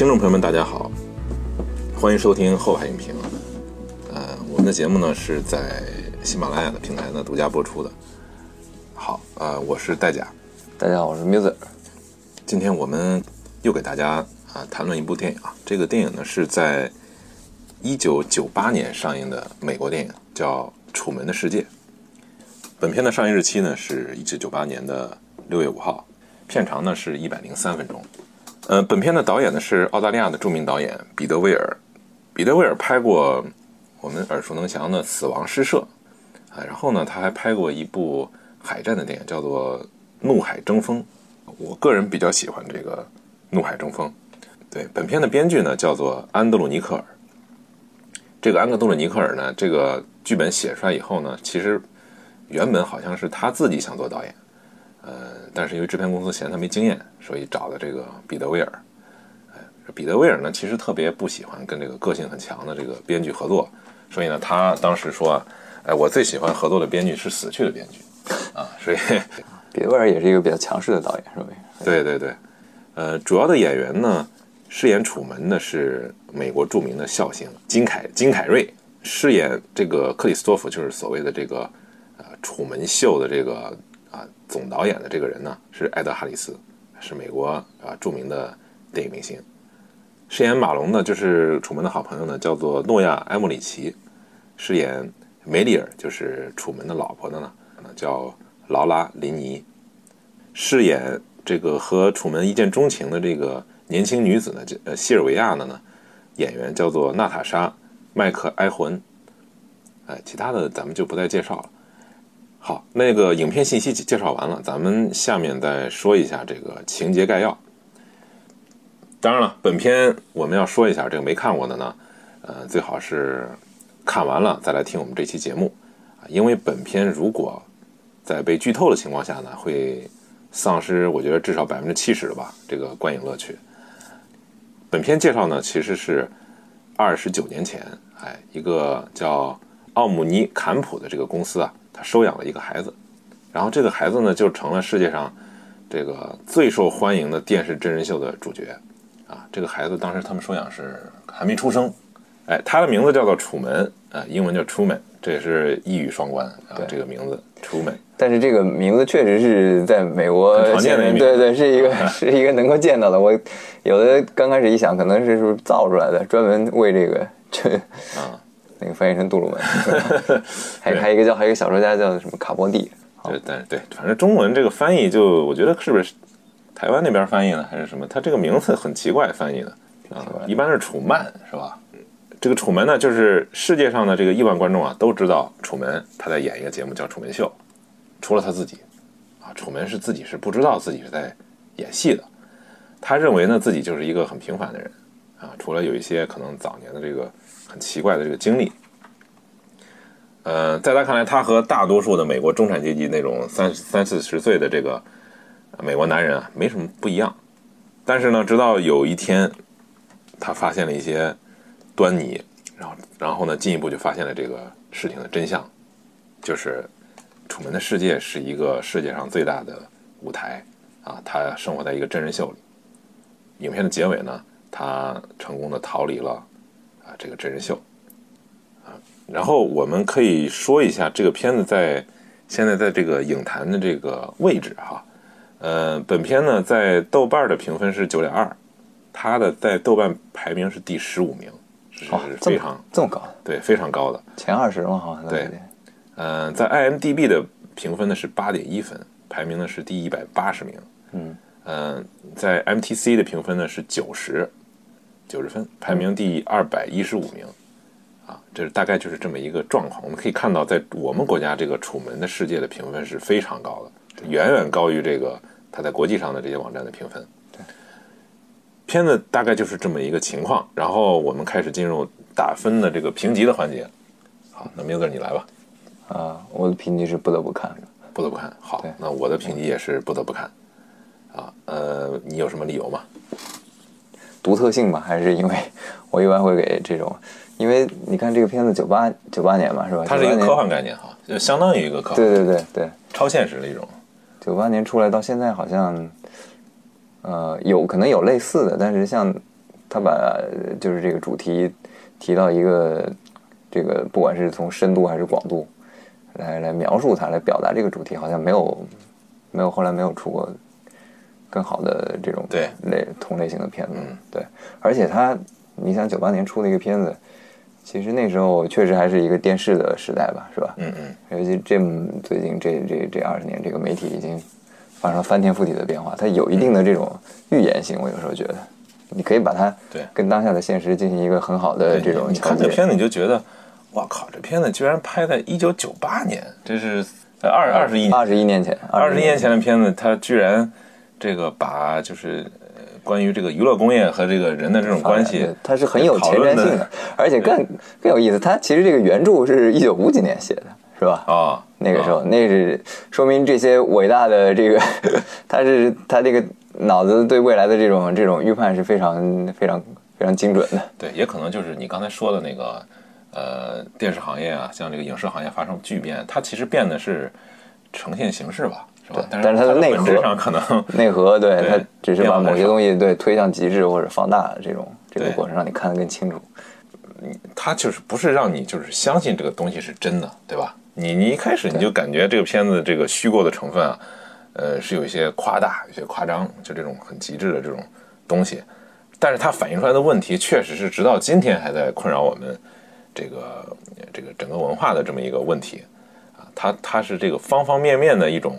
听众朋友们，大家好，欢迎收听后海影评。呃，我们的节目呢是在喜马拉雅的平台呢独家播出的。好，呃，我是戴甲，大家好，我是 Music。今天我们又给大家啊谈论一部电影啊，这个电影呢是在一九九八年上映的美国电影，叫《楚门的世界》。本片的上映日期呢是一九九八年的六月五号，片长呢是一百零三分钟。呃，本片的导演呢是澳大利亚的著名导演彼得·威尔。彼得·威尔拍过我们耳熟能详的《死亡诗社》，啊，然后呢，他还拍过一部海战的电影，叫做《怒海争锋》。我个人比较喜欢这个《怒海争锋》。对，本片的编剧呢叫做安德鲁·尼克尔。这个安德鲁·尼克尔呢，这个剧本写出来以后呢，其实原本好像是他自己想做导演。呃，但是因为制片公司嫌他没经验，所以找的这个彼得威尔。哎，彼得威尔呢，其实特别不喜欢跟这个个性很强的这个编剧合作，所以呢，他当时说，哎，我最喜欢合作的编剧是死去的编剧，啊，所以 彼得威尔也是一个比较强势的导演，是吧？对对对，呃，主要的演员呢，饰演楚门的是美国著名的笑星金凯金凯瑞，饰演这个克里斯托弗就是所谓的这个呃楚门秀的这个。总导演的这个人呢是艾德·哈里斯，是美国啊著名的电影明星。饰演马龙的就是楚门的好朋友呢，叫做诺亚·埃莫里奇。饰演梅里尔就是楚门的老婆的呢，叫劳拉·林尼。饰演这个和楚门一见钟情的这个年轻女子呢，叫呃西尔维亚的呢，演员叫做娜塔莎·麦克埃魂。哎，其他的咱们就不再介绍了。好，那个影片信息介绍完了，咱们下面再说一下这个情节概要。当然了，本片我们要说一下，这个没看过的呢，呃，最好是看完了再来听我们这期节目啊，因为本片如果在被剧透的情况下呢，会丧失我觉得至少百分之七十吧这个观影乐趣。本片介绍呢，其实是二十九年前，哎，一个叫奥姆尼坎普的这个公司啊。收养了一个孩子，然后这个孩子呢，就成了世界上这个最受欢迎的电视真人秀的主角啊！这个孩子当时他们收养是还没出生，哎，他的名字叫做楚门啊，英文叫 Truman，这也是一语双关啊，这个名字 Truman。但是这个名字确实是在美国常见的名，对对，是一个 是一个能够见到的。我有的刚开始一想，可能是是不是造出来的，专门为这个这啊。那个翻译成杜鲁门，还还有一个叫还有一个小说家叫什么卡波蒂，对，但是对，反正中文这个翻译就我觉得是不是台湾那边翻译的还是什么？他这个名字很奇怪翻译的啊，一般是楚曼是吧？这个楚门呢，就是世界上的这个亿万观众啊都知道楚门他在演一个节目叫《楚门秀》，除了他自己啊，楚门是自己是不知道自己是在演戏的，他认为呢自己就是一个很平凡的人啊，除了有一些可能早年的这个。很奇怪的这个经历，呃，在他看来，他和大多数的美国中产阶级那种三三四十岁的这个美国男人啊，没什么不一样。但是呢，直到有一天，他发现了一些端倪，然后，然后呢，进一步就发现了这个事情的真相，就是楚门的世界是一个世界上最大的舞台啊，他生活在一个真人秀里。影片的结尾呢，他成功的逃离了。这个真人秀，啊，然后我们可以说一下这个片子在现在在这个影坛的这个位置哈，呃，本片呢在豆瓣的评分是九点二，它的在豆瓣排名是第十五名，是非常这么高，对，非常高的前二十嘛？好像对，嗯，在 IMDB 的评分呢是八点一分，排名呢是第一百八十名，嗯嗯，在 MTC 的评分呢是九十。九十分，排名第二百一十五名，啊，这是大概就是这么一个状况。我们可以看到，在我们国家这个《楚门的世界》的评分是非常高的，远远高于这个他在国际上的这些网站的评分。对，片子大概就是这么一个情况。然后我们开始进入打分的这个评级的环节。好，那明哥你来吧。啊，我的评级是不得不看，不得不看好。那我的评级也是不得不看。啊，呃，你有什么理由吗？独特性吧，还是因为 我一般会给这种，因为你看这个片子九八九八年嘛，是吧？它是一个科幻概念哈，就相当于一个科幻，对对对对，超现实的一种。九八年出来到现在，好像呃有可能有类似的，但是像他把呃就是这个主题提到一个这个，不管是从深度还是广度来来描述它，来表达这个主题，好像没有没有后来没有出过更好的这种对类同类型的片子。嗯对，而且他，你想九八年出的一个片子，其实那时候确实还是一个电视的时代吧，是吧？嗯嗯，尤其这么最近这这这二十年，这个媒体已经发生了翻天覆地的变化，它有一定的这种预言性。我有时候觉得，你可以把它对跟当下的现实进行一个很好的这种你。看这片子你就觉得，哇靠，这片子居然拍在一九九八年，这是呃二二十一二十一年前，二十一一年前的片子，它居然这个把就是呃关于这个娱乐工业和这个人的这种关系，它是很有前瞻性的，而且更更有意思。它其实这个原著是一九五几年写的，是吧？啊，那个时候，啊那是说明这些伟大的这个，他是他这个脑子对未来的这种这种预判是非常非常非常精准的。对，也可能就是你刚才说的那个呃电视行业啊，像这个影视行业发生巨变，它其实变的是呈现形式吧对？但但是它的内核上可能内核对对它只是把某些东西对推向极致或者放大这种这个过程，让你看得更清楚。它就是不是让你就是相信这个东西是真的，对吧？你你一开始你就感觉这个片子这个虚构的成分啊，呃，是有一些夸大、有些夸张，就这种很极致的这种东西。但是它反映出来的问题，确实是直到今天还在困扰我们这个这个整个文化的这么一个问题啊。它它是这个方方面面的一种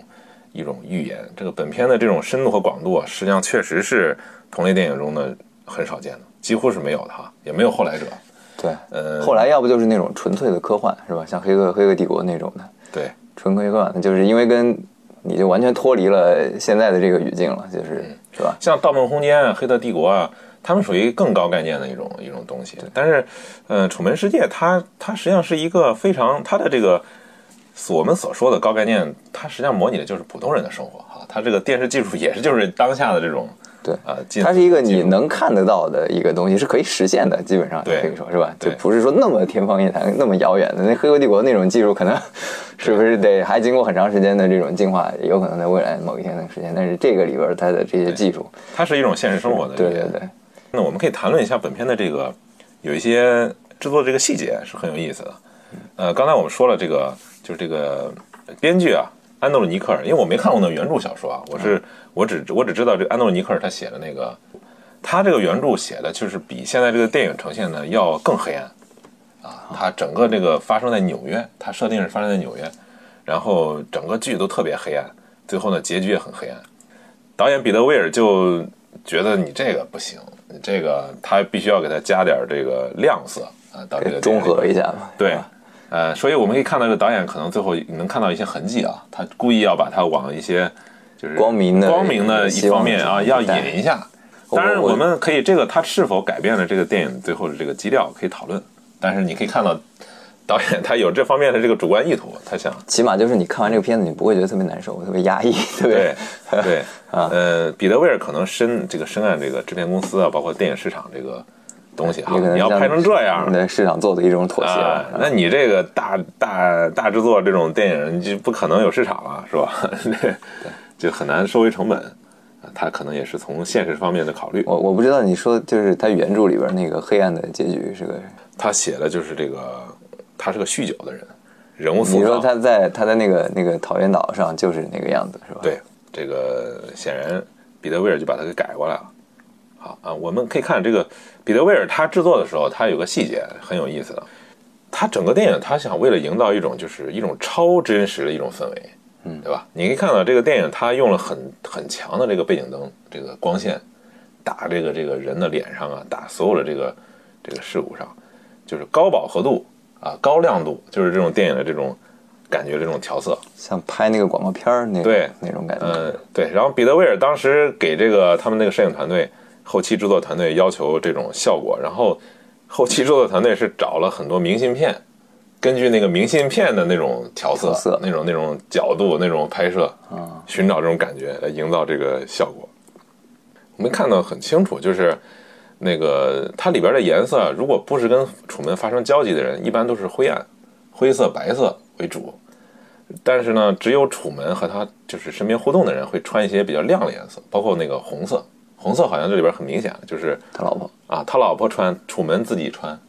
一种预言。这个本片的这种深度和广度啊，实际上确实是同类电影中的很少见的，几乎是没有的哈，也没有后来者。对，呃，后来要不就是那种纯粹的科幻，是吧？像《黑客黑客帝国》那种的对纯科幻，就是因为跟你就完全脱离了现在的这个语境了，就是嗯是吧？像《盗梦空间》啊、《黑客帝国》啊，他们属于更高概念的一种一种东西。但是，呃，《楚门世界》它它实际上是一个非常它的这个我们所说的高概念，它实际上模拟的就是普通人的生活哈。它这个电视技术也是就是当下的这种对啊，技它是一个你能看得到的一个东西，是可以实现的，基本上对可以说是吧？就对不是说那么天方夜谭、那么遥远的。那黑客帝国那种技术，可能是不是得还经过很长时间的这种进化，有可能在未来某一天能实现。但是这个里边它的这些技术，它是一种现实生活的对对对，那我们可以谈论一下本片的这个有一些制作这个细节是很有意思的。呃，刚才我们说了这个就是这个编剧啊，安东尼克尔，因为我没看过那原著小说啊，我是我只我只知道这个安东尼克尔他写的那个，他这个原著写的就是比现在这个电影呈现的要更黑暗啊，他整个这个发生在纽约，他设定是发生在纽约，然后整个剧都特别黑暗，最后呢结局也很黑暗。导演彼得威尔就觉得你这个不行，你这个他必须要给他加点这个亮色啊，到这个给中和一下嘛。对呃，所以我们可以看到这个导演可能最后能看到一些痕迹啊，他故意要把它往一些就是光明的光明的一方面啊，要引一下。当然，我我们可以这个他是否改变了这个电影最后的这个基调可以讨论，但是你可以看到导演他有这方面的这个主观意图，他想起码就是你看完这个片子，你不会觉得特别难受、特别压抑，对不对 对？对，啊呃，彼得威尔可能深这个深谙这个制片公司啊，包括电影市场这个东西哈，也可能你要拍成这样，对市场做的一种妥协啊。，那你这个大大大制作这种电影，你就不可能有市场了，是吧？对，就很难收回成本。啊他可能也是从现实方面的考虑。我我不知道你说就是他原著里边那个黑暗的结局是个，他写的就是这个，他是个酗酒的人，人物塑造。你说他在他在那个那个桃源岛上就是那个样子是吧？对，这个显然彼得威尔就把他给改过来了。好啊，我们可以看这个彼得威尔他制作的时候，他有个细节很有意思的，他整个电影他想为了营造一种就是一种超真实的一种氛围，嗯，对吧？你可以看到这个电影他用了很很强的这个背景灯，这个光线打这个这个人的脸上啊，打所有的这个这个事物上，就是高饱和度啊，高亮度，就是这种电影的这种感觉，这种调色。像拍那个广告片儿那对那种感觉。嗯，对，然后彼得威尔当时给这个他们那个摄影团队、后期制作团队要求这种效果，然后后期制作团队是找了很多明信片，根据那个明信片的那种调色、那种那种角度、那种拍摄，啊，寻找这种感觉来营造这个效果。我们看到很清楚，就是那个它里边的颜色，如果不是跟楚门发生交集的人，一般都是灰暗、灰色、白色为主。但是呢，只有楚门和他就是身边互动的人会穿一些比较亮的颜色，包括那个红色，红色好像这里边很明显，就是他老婆啊，他老婆穿，楚门自己穿，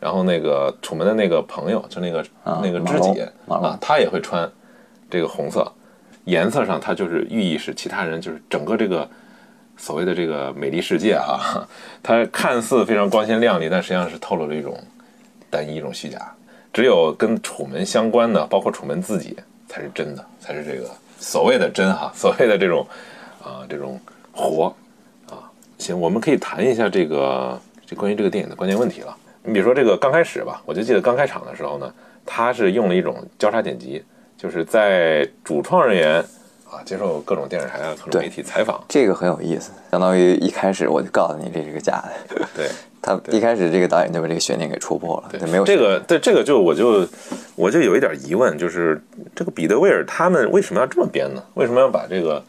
然后那个楚门的那个朋友，就那个、啊那个知己啊，他也会穿这个红色，颜色上它就是寓意是其他人就是整个这个所谓的这个美丽世界啊，它看似非常光鲜亮丽，但实际上是透露了一种单一一种虚假。只有跟楚门相关的，包括楚门自己，才是真的，才是这个所谓的真哈，所谓的这种啊、这种活啊。行，我们可以谈一下这个这关于这个电影的关键问题了。你比如说这个刚开始吧，我就记得刚开场的时候呢，他是用了一种交叉剪辑，就是在主创人员啊接受各种电视台啊各种媒体采访，这个很有意思，相当于一开始我就告诉你这是个假的，对。他一开始这个导演就把这个悬念给戳破了，对，没有这个，对这个就我就我就有一点疑问，就是这个彼得威尔他们为什么要这么编呢？为什么要把这个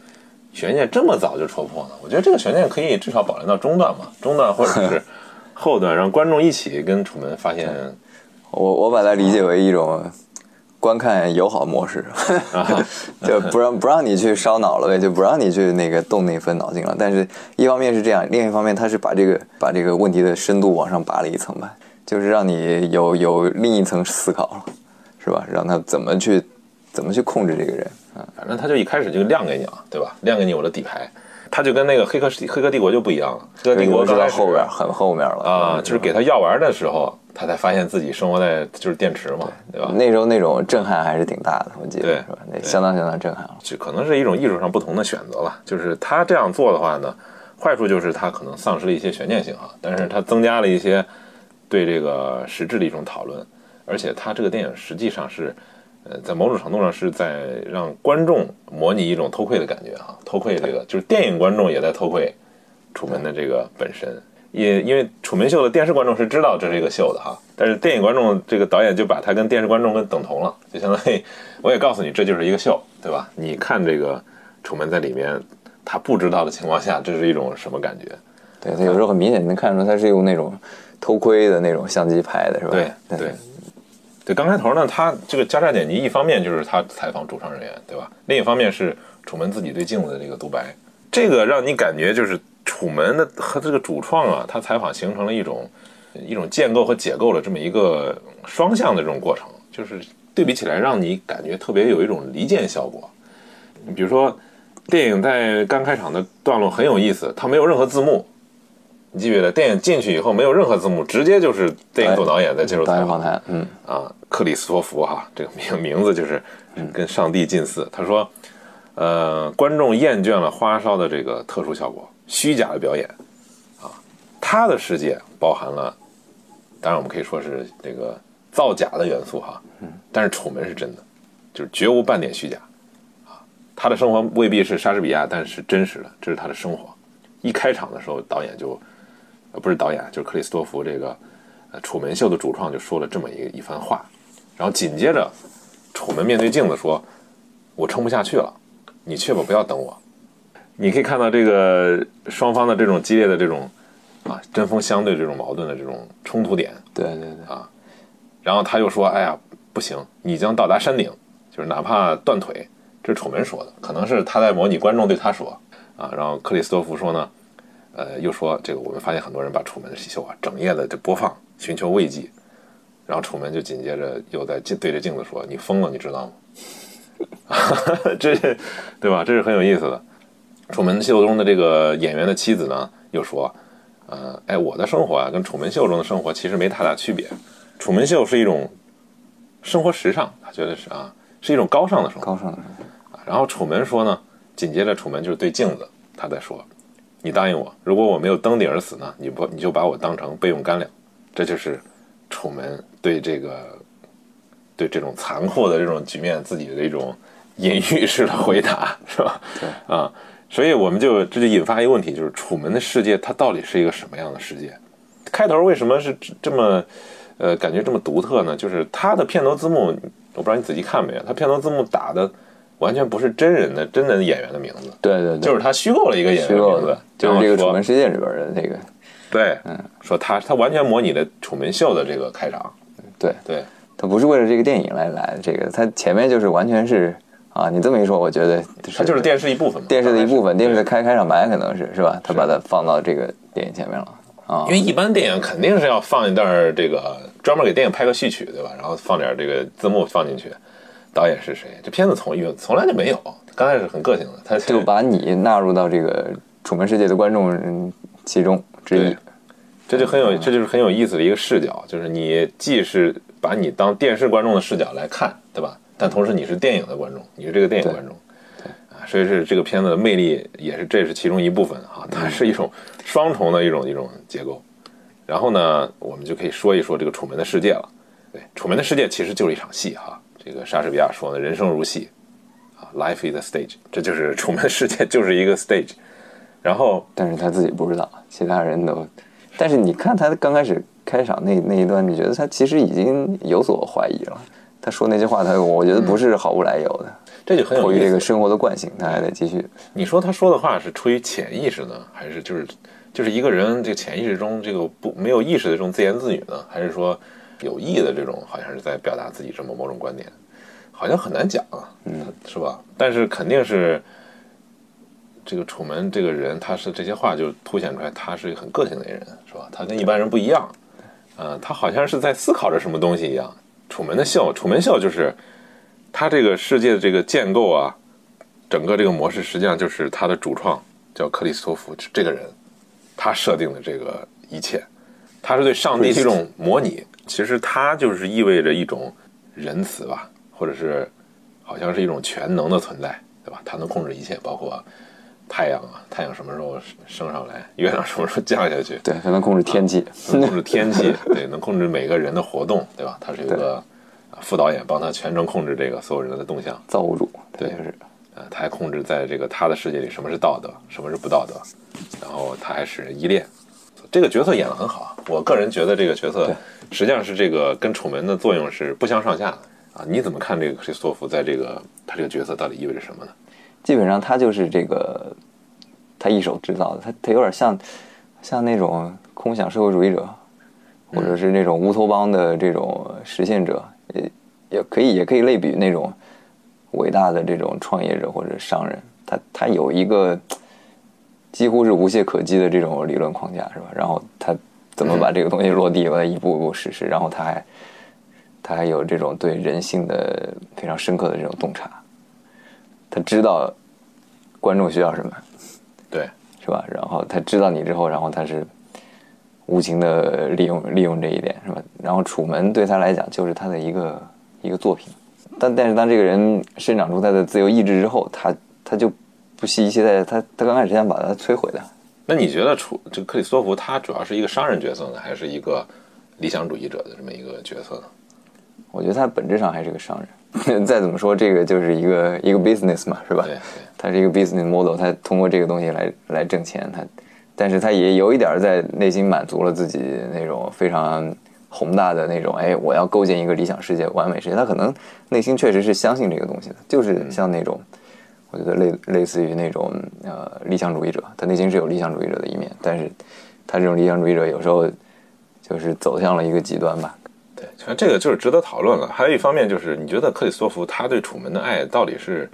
悬念这么早就戳破呢？我觉得这个悬念可以至少保留到中段嘛，中段或者是 后段，让观众一起跟楚门发现我我把它理解为一种观看友好模式，就不让不让你去烧脑了呗，就不让你去那个动那份脑筋了。但是一方面是这样，另一方面他是把这个把这个问题的深度往上拔了一层吧，就是让你有有另一层思考了，是吧？让他怎么去怎么去控制这个人啊？反正他就一开始就亮给你了，对吧？亮给你我的底牌，他就跟那个黑客黑客帝国就不一样了，黑客帝国是到刚开始后边很后面了啊，就是给他药丸的时候，他才发现自己生活在就是电池嘛，对吧？那时候那种震撼还是挺大的，我记得对是吧？那相当相当震撼了。就可能是一种艺术上不同的选择了。就是他这样做的话呢，坏处就是他可能丧失了一些悬念性啊，但是他增加了一些对这个实质的一种讨论，而且他这个电影实际上是，呃，在某种程度上是在让观众模拟一种偷窥的感觉哈，偷窥这个就是电影观众也在偷窥楚门的这个本身。也因为楚门秀的电视观众是知道这是一个秀的哈，但是电影观众这个导演就把它跟电视观众跟等同了，就相当于我也告诉你这就是一个秀，对吧？你看这个楚门在里面，他不知道的情况下，这是一种什么感觉？对他有时候很明显能看出他是用那种偷窥的那种相机拍的，是吧？对对对，刚开头呢，他这个加叉剪辑，一方面就是他采访主创人员，对吧？另一方面是楚门自己对镜子的这个独白，这个让你感觉就是楚门的和这个主创啊，他采访形成了一种一种建构和解构的这么一个双向的这种过程，就是对比起来，让你感觉特别有一种离间效果。你比如说，电影在刚开场的段落很有意思，它没有任何字幕。你记不记得电影进去以后没有任何字幕，直接就是电影组导演在接受采访导演访谈，嗯，啊，克里斯托弗哈，这个名名字就是跟上帝近似。他说，呃，观众厌倦了花哨的这个特殊效果、虚假的表演啊，他的世界包含了，当然我们可以说是这个造假的元素哈，嗯但是楚门是真的，就是绝无半点虚假啊。他的生活未必是莎士比亚，但是真实的，这是他的生活。一开场的时候，导演就呃不是导演，就是克里斯托弗这个呃楚门秀的主创就说了这么一一番话，然后紧接着楚门面对镜子说：“我撑不下去了，你去吧，不要等我。”你可以看到这个双方的这种激烈的这种啊针锋相对这种矛盾的这种冲突点，对对对啊，然后他又说：“哎呀，不行，你将到达山顶，就是哪怕断腿。”这是楚门说的，可能是他在模拟观众对他说啊。然后克里斯托弗说呢，呃，又说这个我们发现很多人把楚门的秀啊整夜的就播放，寻求慰藉。然后楚门就紧接着又在镜对着镜子说：“你疯了，你知道吗？” 这对吧？这是很有意思的。楚门秀中的这个演员的妻子呢，又说：“呃，哎，我的生活啊，跟楚门秀中的生活其实没太大区别。楚门秀是一种生活时尚，他觉得是啊，是一种高尚的生活。高尚的生活，然后楚门说呢，紧接着楚门就是对镜子，他在说：“你答应我，如果我没有登顶而死呢，你不你就把我当成备用干粮。”这就是楚门对这个对这种残酷的这种局面自己的一种隐喻式的回答，是吧？对啊，所以我们就这就引发一个问题，就是楚门的世界它到底是一个什么样的世界？开头为什么是这么呃感觉这么独特呢？就是它的片头字幕，我不知道你仔细看没有，它片头字幕打的完全不是真人的真的演员的名字，对对对，就是他虚构了一个演员的的名字，，就是这个《楚门世界》里边的那个，对，嗯说他他完全模拟的楚门秀的这个开场，对，对他不是为了这个电影来来，这个他前面就是完全是啊，你这么一说，我觉得它就是电视一部分嘛，电视的一部分，电视的开开场白可能是是吧？他把它放到这个电影前面了啊因。为一般电影肯定是要放一段这个专门给电影拍个序曲，对吧？然后放点这个字幕放进去，导演是谁？这片子从有从来就没有，刚开始很个性的，他就把你纳入到这个楚门世界的观众嗯其中之一。这就很有，这就是很有意思的一个视角，就是你既是把你当电视观众的视角来看，对吧？但同时你是电影的观众，你是这个电影观众，啊，所以是这个片子的魅力也是这是其中一部分啊，它是一种双重的一种一种结构。然后呢，我们就可以说一说这个《楚门的世界》了。对，《楚门的世界》其实就是一场戏哈。这个莎士比亚说的，人生如戏啊，Life is a stage，这就是《楚门世界》就是一个 stage。然后但是他自己不知道，其他人都。但是你看他刚开始开场那那一段，你觉得他其实已经有所怀疑了。他说那句话，他我觉得不是毫无来由的，这就很有迫于。这个生活的惯性，他还得继续。你说他说的话是出于潜意识呢，还是就是就是一个人这个潜意识中这个不没有意识的这种自言自语呢，还是说有意的这种好像是在表达自己这么某种观点？好像很难讲啊，嗯，是吧？但是肯定是这个楚门这个人，他是这些话就凸显出来，他是一个很个性的人，是吧？他跟一般人不一样，呃，他好像是在思考着什么东西一样。楚门的秀，楚门秀就是他这个世界的这个建构啊，整个这个模式实际上就是他的主创叫克里斯托弗这个人，他设定的这个一切，他是对上帝的一种模拟。其实它就是意味着一种仁慈吧，或者是好像是一种全能的存在，对吧？它能控制一切，包括太阳啊，太阳什么时候升上来，月亮什么时候降下去，对，它能控制天气。能控制天气，对，能控制每个人的活动，对吧？它是有一个啊副导演帮他全程控制这个所有人的动向。造物主，对就是呃，他还控制在这个他的世界里什么是道德，什么是不道德，然后他还使人依恋。这个角色演得很好，啊我个人觉得这个角色实际上是这个跟楚门的作用是不相上下的啊。你怎么看这个克里斯托弗在这个他这个角色到底意味着什么呢？基本上他就是这个他一手制造的，他他有点像像那种空想社会主义者，或者是那种乌托邦的这种实现者，也也可以也可以类比那种伟大的这种创业者或者商人，他他有一个几乎是无懈可击的这种理论框架，是吧？然后他怎么把这个东西落地，我再一步一步实施，然后他还他还有这种对人性的非常深刻的这种洞察，他知道观众需要什么，对，是吧？然后他知道你之后，然后他是无情的利用利用这一点，是吧？然后楚门对他来讲就是他的一个一个作品，但但是当这个人生长出他的自由意志之后，他他就不惜一切代价，他他刚开始想把它摧毁的，那你觉得楚这个克里斯托弗他主要是一个商人角色呢，还是一个理想主义者的这么一个角色呢？我觉得他本质上还是个商人。再怎么说，这个就是一个一个 business 嘛，是吧？对对，他是一个 business model，他通过这个东西来来挣钱，他，但是他也有一点在内心满足了自己那种非常宏大的那种，哎，我要构建一个理想世界、完美世界。他可能内心确实是相信这个东西的，就是像那种，我觉得类类似于那种呃理想主义者，他内心是有理想主义者的一面，但是他这种理想主义者有时候就是走向了一个极端吧。对，反正这个就是值得讨论了。还有一方面就是，你觉得克里斯托弗他对楚门的爱到底是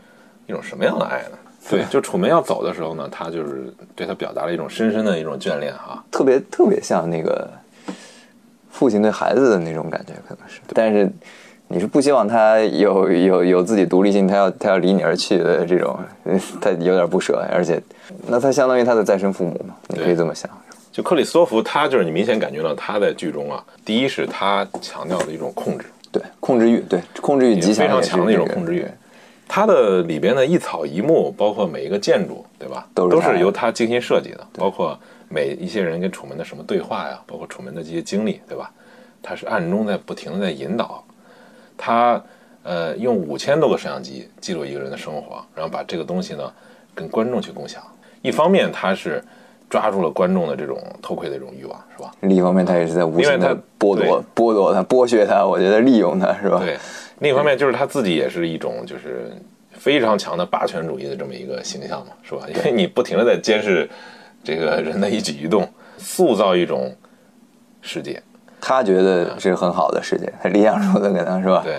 一种什么样的爱呢？对，就楚门要走的时候呢，他就是对他表达了一种深深的一种眷恋哈。特别特别像那个父亲对孩子的那种感觉，可能是。但是你是不希望他有有有自己独立性，他要他要离你而去的这种，呃 他有点不舍，而且那他相当于他的再生父母嘛，你可以这么想。就克里斯托弗，他就是你明显感觉到他在剧中啊，第一是他强调的一种控制，对，控制欲，对，控制欲极强，非常强的一种控制欲。它的里边的一草一木，包括每一个建筑，对吧？都都是由他精心设计的，包括每一些人跟楚门的什么对话呀，包括楚门的这些经历，对吧？他是暗中在不停的在引导，他呃用五千多个摄像机记录一个人的生活，然后把这个东西呢跟观众去共享。一方面他是抓住了观众的这种偷窥的这种欲望，是吧？另一方面，他也是在无限的剥夺、剥夺他、剥削他，我觉得利用他是吧？对，另一方面就是他自己也是一种就是非常强的霸权主义的这么一个形象嘛，是吧？因为你不停的在监视这个人的一举一动，塑造一种世界。他觉得是很好的世界，他理想中的可能是吧？对，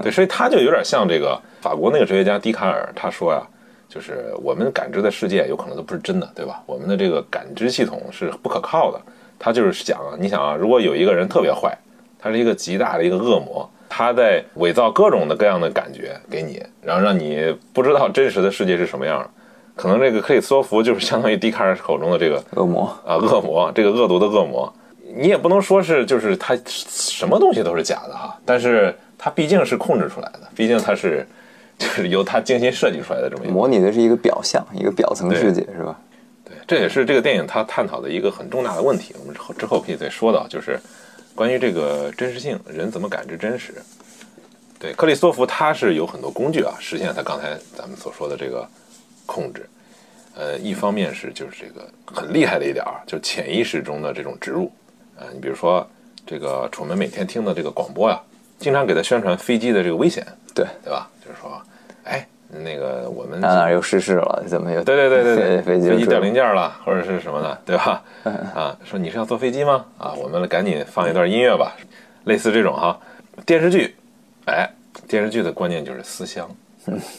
对，所以他就有点像这个法国那个哲学家笛卡尔，他说呀，就是我们感知的世界有可能都不是真的，对吧？我们的这个感知系统是不可靠的。他就是讲啊，你想啊，如果有一个人特别坏，他是一个极大的一个恶魔，他在伪造各种的各样的感觉给你，然后让你不知道真实的世界是什么样。可能这个克里斯托弗就是相当于笛卡尔口中的这个恶魔啊，恶魔，这个恶毒的恶魔。你也不能说是就是他什么东西都是假的哈，但是他毕竟是控制出来的，毕竟他是就是由他精心设计出来的这么一个模拟的是一个表象，一个表层世界是吧？对，这也是这个电影它探讨的一个很重大的问题。我们之后之后可以再说到，就是关于这个真实性，人怎么感知真实？对，克里斯托弗他是有很多工具啊，实现他刚才咱们所说的这个。控制，呃，一方面是就是这个很厉害的一点儿，就潜意识中的这种植入，啊，你比如说这个楚门每天听的这个广播呀，经常给他宣传飞机的这个危险，对对吧？就是说，哎，那个我们哪哪又失事了，怎么又对对对对对，飞机掉零件了或者是什么的，对吧？啊，说你是要坐飞机吗？啊，我们赶紧放一段音乐吧，类似这种哈，电视剧，哎，电视剧的关键就是思乡。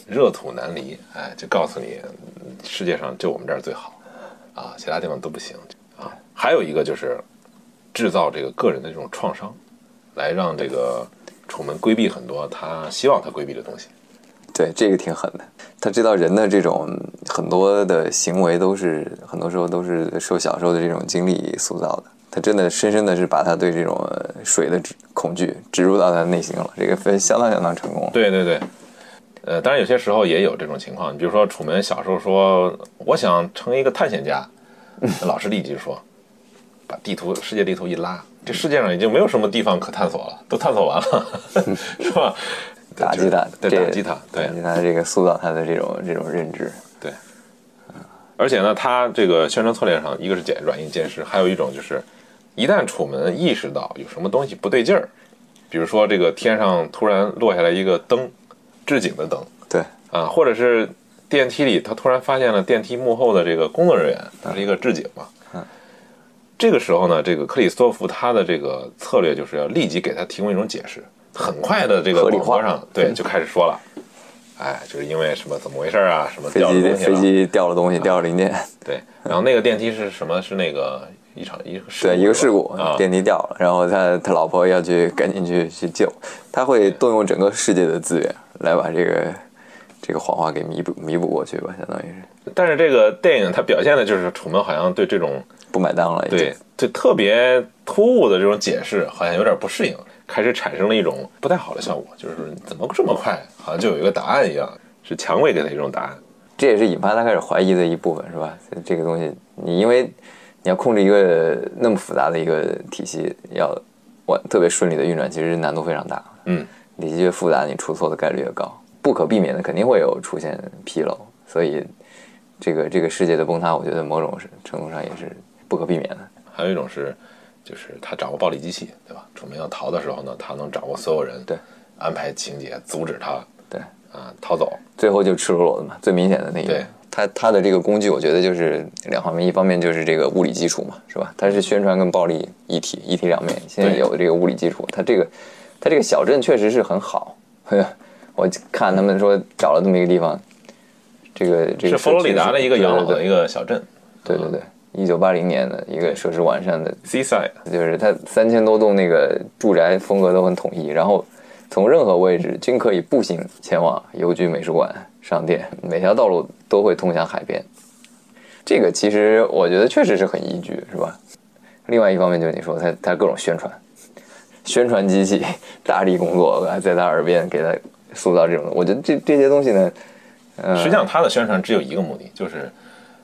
热土难离，哎，就告诉你，世界上就我们这儿最好，啊，其他地方都不行啊。还有一个就是制造这个个人的这种创伤，来让这个楚门规避很多他希望他规避的东西。对，这个挺狠的。他知道人的这种很多的行为都是很多时候都是受小时候的这种经历塑造的。他真的深深的是把他对这种水的恐惧植入到他内心了，这个非相当相当成功。对对对。呃，当然有些时候也有这种情况，你比如说楚门小时候说我想成为一个探险家，老师立即说，把地图世界地图一拉，这世界上已经没有什么地方可探索了，都探索完了，是吧？打击他，对打击他，对打击他这个塑造他的这种这种认知，对。而且呢，他这个宣传策略上，一个是监软硬兼施，还有一种就是，一旦楚门意识到有什么东西不对劲儿，比如说这个天上突然落下来一个灯。置景的灯，对啊，或者是电梯里，他突然发现了电梯幕后的这个工作人员，他是一个置景嘛。嗯，这个时候呢，这个克里斯托弗他的这个策略就是要立即给他提供一种解释，很快的这个广播上，对，就开始说了，哎，就是因为什么怎么回事啊？什么飞机飞机掉了东西，掉了零件。对，然后那个电梯是什么？是那个一场一个对一个事故，啊，电梯掉了，然后他他老婆要去赶紧去去救，他会动用整个世界的资源。来把这个这个谎话给弥补弥补过去吧，相当于是。但是这个电影它表现的就是楚门好像对这种不买单了，对对特别突兀的这种解释好像有点不适应，开始产生了一种不太好的效果，就是怎么这么快，好像就有一个答案一样，是蔷薇给他一种答案。这也是引发他开始怀疑的一部分，是吧？这个东西你因为你要控制一个那么复杂的一个体系，要完特别顺利的运转，其实难度非常大。嗯。体系越复杂，你出错的概率越高，不可避免的肯定会有出现纰漏，所以这个这个世界的崩塌，我觉得某种程度上也是不可避免的。还有一种是，就是他掌握暴力机器，对吧？楚门要逃的时候呢，他能掌握所有人，对，安排情节阻止他，对，啊，逃走，最后就赤裸裸的嘛，最明显的那一对，他他的这个工具，我觉得就是两方面，一方面就是这个物理基础嘛，是吧？它是宣传跟暴力一体，一体两面。现在有这个物理基础，它这个。他这个小镇确实是很好，我看他们说找了这么一个地方，这个这个是佛罗里达的一个养老的一个小镇，对对对，一九八零年的一个设施完善的 Seaside，就是它三千多栋那个住宅风格都很统一，然后从任何位置均可以步行前往邮局、美术馆、商店，每条道路都会通向海边。这个其实我觉得确实是很宜居，是吧？另外一方面就是你说他他各种宣传。宣传机器大力工作，在他耳边给他塑造这种，我觉得这这些东西呢，呃实际上他的宣传只有一个目的，就是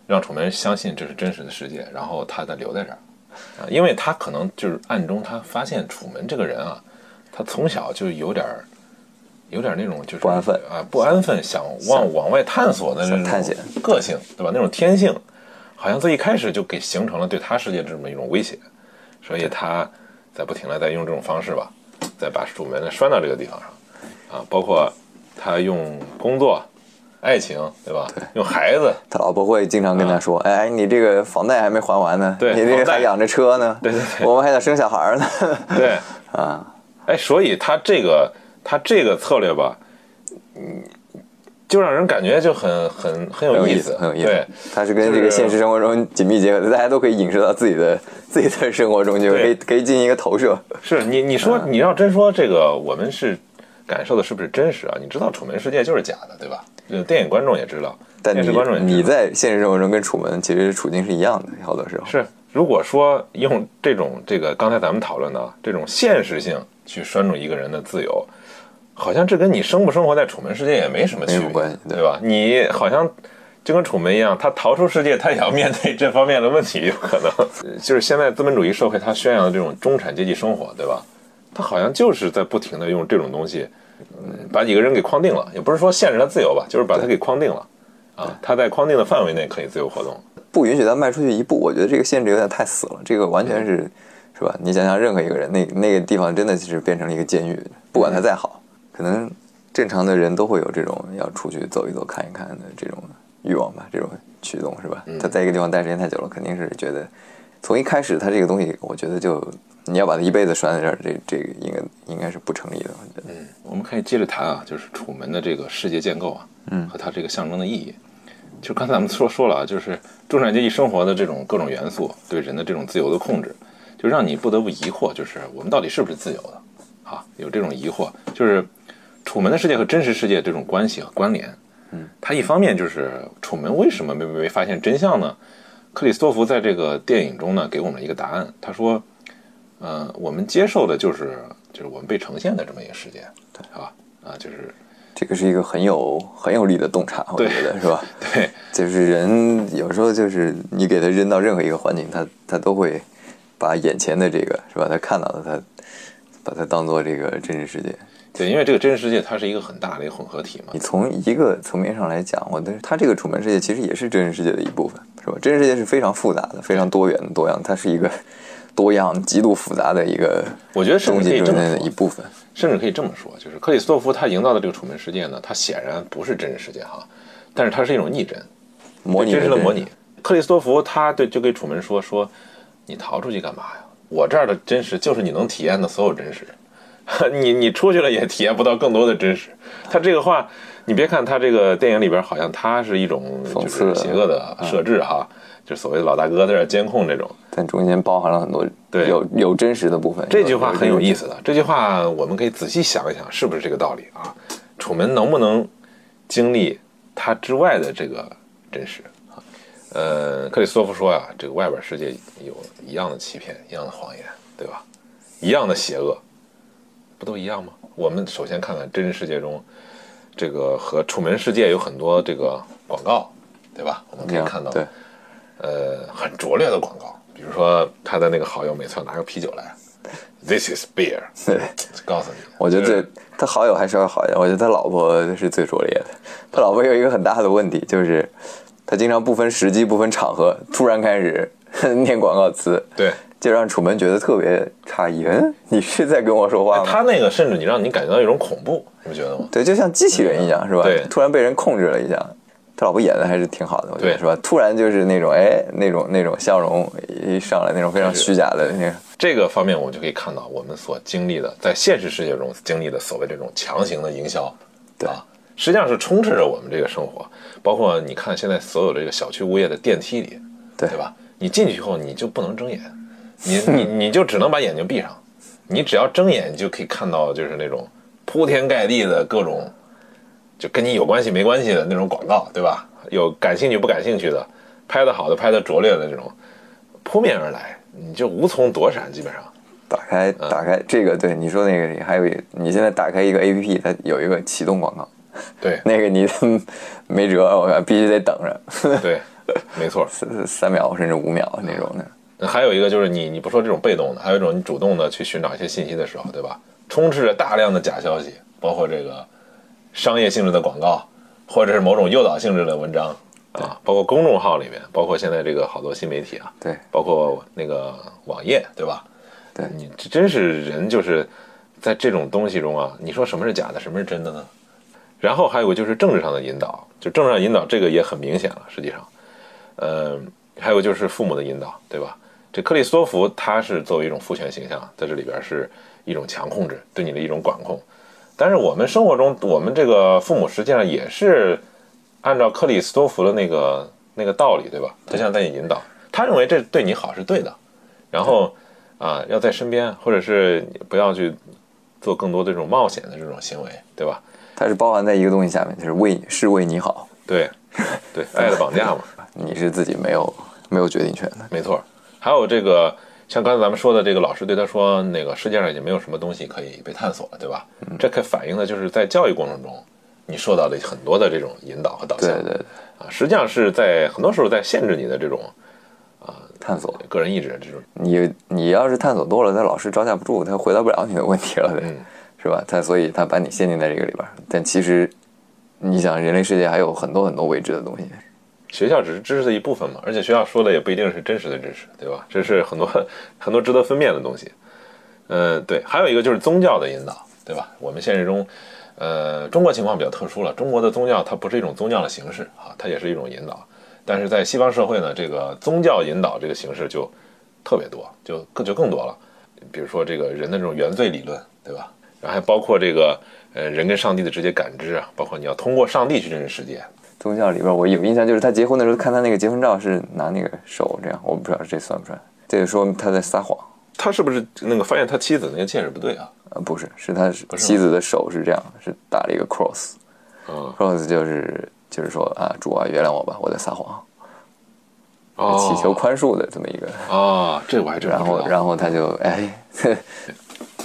让楚门相信这是真实的世界，然后他再留在这儿啊，因为他可能就是暗中他发现楚门这个人啊，他从小就有点儿有点那种就是不安分啊，不安分，想往往外探索的那种探险个性，对吧？那种天性，好像从一开始就给形成了对他世界这么一种威胁，所以他。在不停的在用这种方式吧，再把楚门呢拴到这个地方上，啊，包括他用工作、爱情，对吧？对，用孩子，他老婆会经常跟他说：“哎，你这个房贷还没还完呢，对，你这个还养着车呢，对对对，我们还得生小孩呢。”对，啊，哎，所以他这个他这个策略吧，嗯，就让人感觉就很很很有意思，很有意思对，。它是跟这个现实生活中紧密结合的，大家都可以影射到自己的自己的生活中，就可以可以进行一个投射。是你你说嗯你要真说这个，我们是感受的是不是真实啊？你知道《楚门世界》就是假的，对吧？呃电影观众也知道，但你电视观众也知道你在现实生活中跟楚门其实处境是一样的，好多时候。是，如果说用这种这个刚才咱们讨论的啊这种现实性去拴住一个人的自由，好像这跟你生不生活在楚门世界也没什么区别，对对吧？你好像就跟楚门一样，他逃出世界，他也要面对这方面的问题，有可能呃 就是现在资本主义社会他宣扬的这种中产阶级生活，对吧？他好像就是在不停的用这种东西，嗯，把几个人给框定了，也不是说限制他自由吧，就是把他给框定了。啊，他在框定的范围内可以自由活动，不允许他迈出去一步，我觉得这个限制有点太死了。这个完全是，是吧？你想想，任何一个人，那那个地方真的是变成了一个监狱，不管他再好，可能正常的人都会有这种要出去走一走、看一看的这种欲望吧，这种驱动是吧？他在一个地方待时间太久了，肯定是觉得从一开始他这个东西，我觉得就你要把它一辈子拴在这儿，这这个应该应该是不成立的。我觉得，我们可以接着谈啊，就是楚门的这个世界建构啊，嗯和它这个象征的意义。就刚才咱们说说了啊，就是中产阶级生活的这种各种元素对人的这种自由的控制，就让你不得不疑惑，就是我们到底是不是自由的啊？有这种疑惑，就是楚门的世界和真实世界这种关系和关联。嗯，他一方面就是楚门为什么没没发现真相呢？克里斯托弗在这个电影中呢，给我们一个答案。他说，呃，我们接受的就是就是我们被呈现的这么一个世界，对啊啊，就是这个是一个很有很有力的洞察，我觉得是吧？对就是人有时候就是你给他扔到任何一个环境，他他都会把眼前的这个是吧？他看到的他把它当做这个真实世界。对，因为这个真实世界它是一个很大的一个混合体嘛你，从一个层面上来讲，我的它这个楚门世界其实也是真实世界的一部分，是吧？真实世界是非常复杂的、非常多元的、多样，它是一个多样、极度复杂的一个我觉得甚东至可以这么的一说，部分。甚至可以这么说，就是克里斯托弗他营造的这个楚门世界呢，它显然不是真实世界哈，但是它是一种拟真，模拟真真实的模拟。克里斯托弗他对就给楚门说说，你逃出去干嘛呀？我这儿的真实就是你能体验的所有真实，你你出去了也体验不到更多的真实。他这个话，你别看他这个电影里边好像他是一种就讽刺是邪恶的设置哈，就所谓的老大哥在这监控这种。但中间包含了很多对有有真实的部分。这句话很有意思。的，这句话我们可以仔细想一想，是不是这个道理啊？楚门能不能经历他之外的这个真实？呃，克里斯托夫说呀、这个外边世界有一样的欺骗，一样的谎言，对吧？一样的邪恶，不都一样吗？我们首先看看真实世界中，这个和楚门世界有很多这个广告，对吧？我们可以看到，对，呃，很拙劣的广告，比如说他的那个好友每次要拿个啤酒来，This is beer，对，告诉你，我觉得这他好友还稍微好一点，我觉得他老婆是最拙劣的。他老婆有一个很大的问题，就是他经常不分时机、不分场合，突然开始 念广告词，对。就让楚门觉得特别诧异。嗯，你是在跟我说话吗？他那个甚至你让你感觉到一种恐怖，你不觉得吗？对，就像机器人一样，是吧？对突然被人控制了一下。他老婆演的还是挺好的，我觉得对是吧？突然就是那种哎，那种那种笑容一上来，那种非常虚假的那个，这个方面我们就可以看到我们所经历的，在现实世界中经历的所谓这种强行的营销，对啊，实际上是充斥着我们这个生活。包括你看现在所有这个小区物业的电梯里，对对吧？你进去以后你就不能睁眼，你 你你就只能把眼睛闭上，你只要睁眼，就可以看到就是那种铺天盖地的各种，就跟你有关系没关系的那种广告，对吧？有感兴趣不感兴趣的，拍的好的拍的拙劣的这种扑面而来，你就无从躲闪，基本上。打开嗯打开这个，对你说那个，还有你现在打开一个 A P P，它有一个启动广告，对 那个你 没辙，必须得等着，对，没错。三三秒甚至五秒那种的。还有一个就是你你不说这种被动的，还有一种你主动的去寻找一些信息的时候，对吧？充斥着大量的假消息，包括这个商业性质的广告，或者是某种诱导性质的文章啊，包括公众号里面，包括现在这个好多新媒体啊，对，包括那个网页，对吧？对你这真是人就是在这种东西中啊，你说什么是假的，什么是真的呢？然后还有个就是政治上的引导，就政治上引导这个也很明显了，实际上，呃，还有就是父母的引导，对吧？这克里斯托弗他是作为一种父权形象，在这里边是一种强控制，对你的一种管控。但是我们生活中，我们这个父母实际上也是按照克里斯托弗的那个那个道理，对吧？他想带你引导，他认为这对你好是对的，然后啊、要在身边，或者是不要去做更多的这种冒险的这种行为，对吧？它是包含在一个东西下面，就是为是为你好，对，对，爱的绑架嘛，你是自己没有没有决定权的。没错。还有这个，像刚才咱们说的，这个老师对他说，那个世界上已经没有什么东西可以被探索了，对吧？这可反映的就是在教育过程中，你受到的很多的这种引导和导向。对对对，啊，实际上是在很多时候在限制你的这种啊探索。个人意志的这种。你你要是探索多了，他老师招架不住，他回答不了你的问题了，对，嗯是吧？他所以他把你限定在这个里边儿，但其实你想，人类世界还有很多很多未知的东西。学校只是知识的一部分嘛，而且学校说的也不一定是真实的知识，对吧？这是很多 很多值得分辨的东西。呃，对，还有一个就是宗教的引导，对吧？我们现实中，呃，中国情况比较特殊了，中国的宗教它不是一种宗教的形式啊，它也是一种引导。但是在西方社会呢，这个宗教引导这个形式就特别多，就更就更多了。比如说这个人的这种原罪理论，对吧？然后还包括这个呃人跟上帝的直接感知啊，包括你要通过上帝去认识世界，宗教里边，我有印象，就是他结婚的时候看他那个结婚照是拿那个手这样，我不知道这算不算。这就说他在撒谎，他是不是那个发现他妻子那个戒指不对啊？呃，不是，是他妻子的手是这样，是打了一个 cross，cross，就是就是说啊，主啊，原谅我吧，我在撒谎，哦，祈求宽恕的这么一个。啊，这我还真不然。后然后他就哎，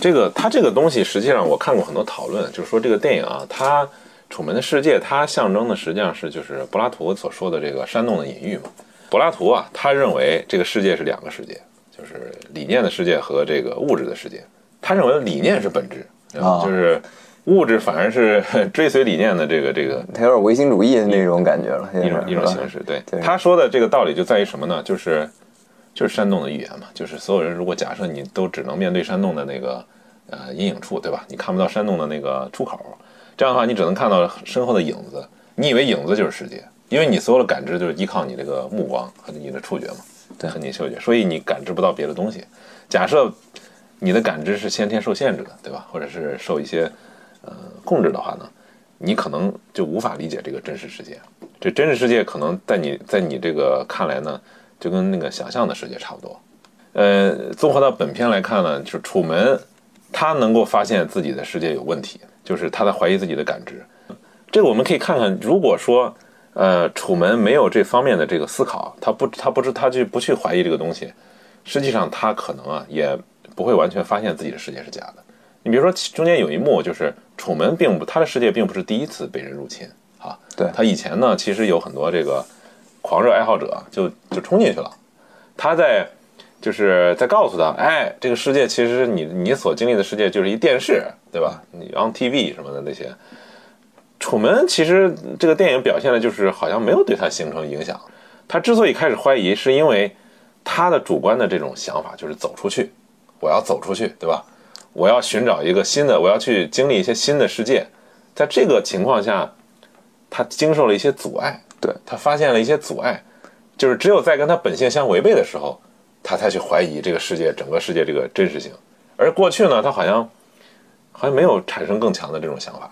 这个他这个东西，实际上我看过很多讨论，就是说这个电影啊，他《楚门的世界》，它象征的实际上是就是柏拉图所说的这个山洞的隐喻嘛。柏拉图啊，他认为这个世界是两个世界，就是理念的世界和这个物质的世界。他认为理念是本质，啊就是物质反而是 追随理念的这个这个他有点唯心主义的那种感觉了，一种一种形式。对对他说的这个道理就在于什么呢？就是就是山洞的预言嘛，就是所有人如果假设你都只能面对山洞的那个呃阴影处，对吧？你看不到山洞的那个出口，这样的话你只能看到身后的影子。你以为影子就是世界，因为你所有的感知就是依靠你这个目光和你的触觉嘛，对和你的嗅觉，所以你感知不到别的东西。假设你的感知是先天受限制的，对吧？或者是受一些呃控制的话呢，你可能就无法理解这个真实世界。这真实世界可能在你在你这个看来呢，就跟那个想象的世界差不多。呃，综合到本片来看呢，就是楚门他能够发现自己的世界有问题，就是他在怀疑自己的感知。这个我们可以看看，如果说呃楚门没有这方面的这个思考，他不他不知他去不去怀疑这个东西，实际上他可能啊也不会完全发现自己的世界是假的。你比如说中间有一幕，就是楚门并不他的世界并不是第一次被人入侵啊，对他以前呢其实有很多这个狂热爱好者就就冲进去了，他在就是在告诉他，哎，这个世界其实你你所经历的世界就是一电视，对吧？你 on TV 什么的那些。楚门其实这个电影表现的就是好像没有对他形成影响。他之所以开始怀疑，是因为他的主观的这种想法就是走出去，我要走出去，对吧？我要寻找一个新的，我要去经历一些新的世界。在这个情况下，他经受了一些阻碍，对他发现了一些阻碍，就是只有在跟他本性相违背的时候，他才去怀疑这个世界整个世界这个真实性。而过去呢，他好像好像没有产生更强的这种想法。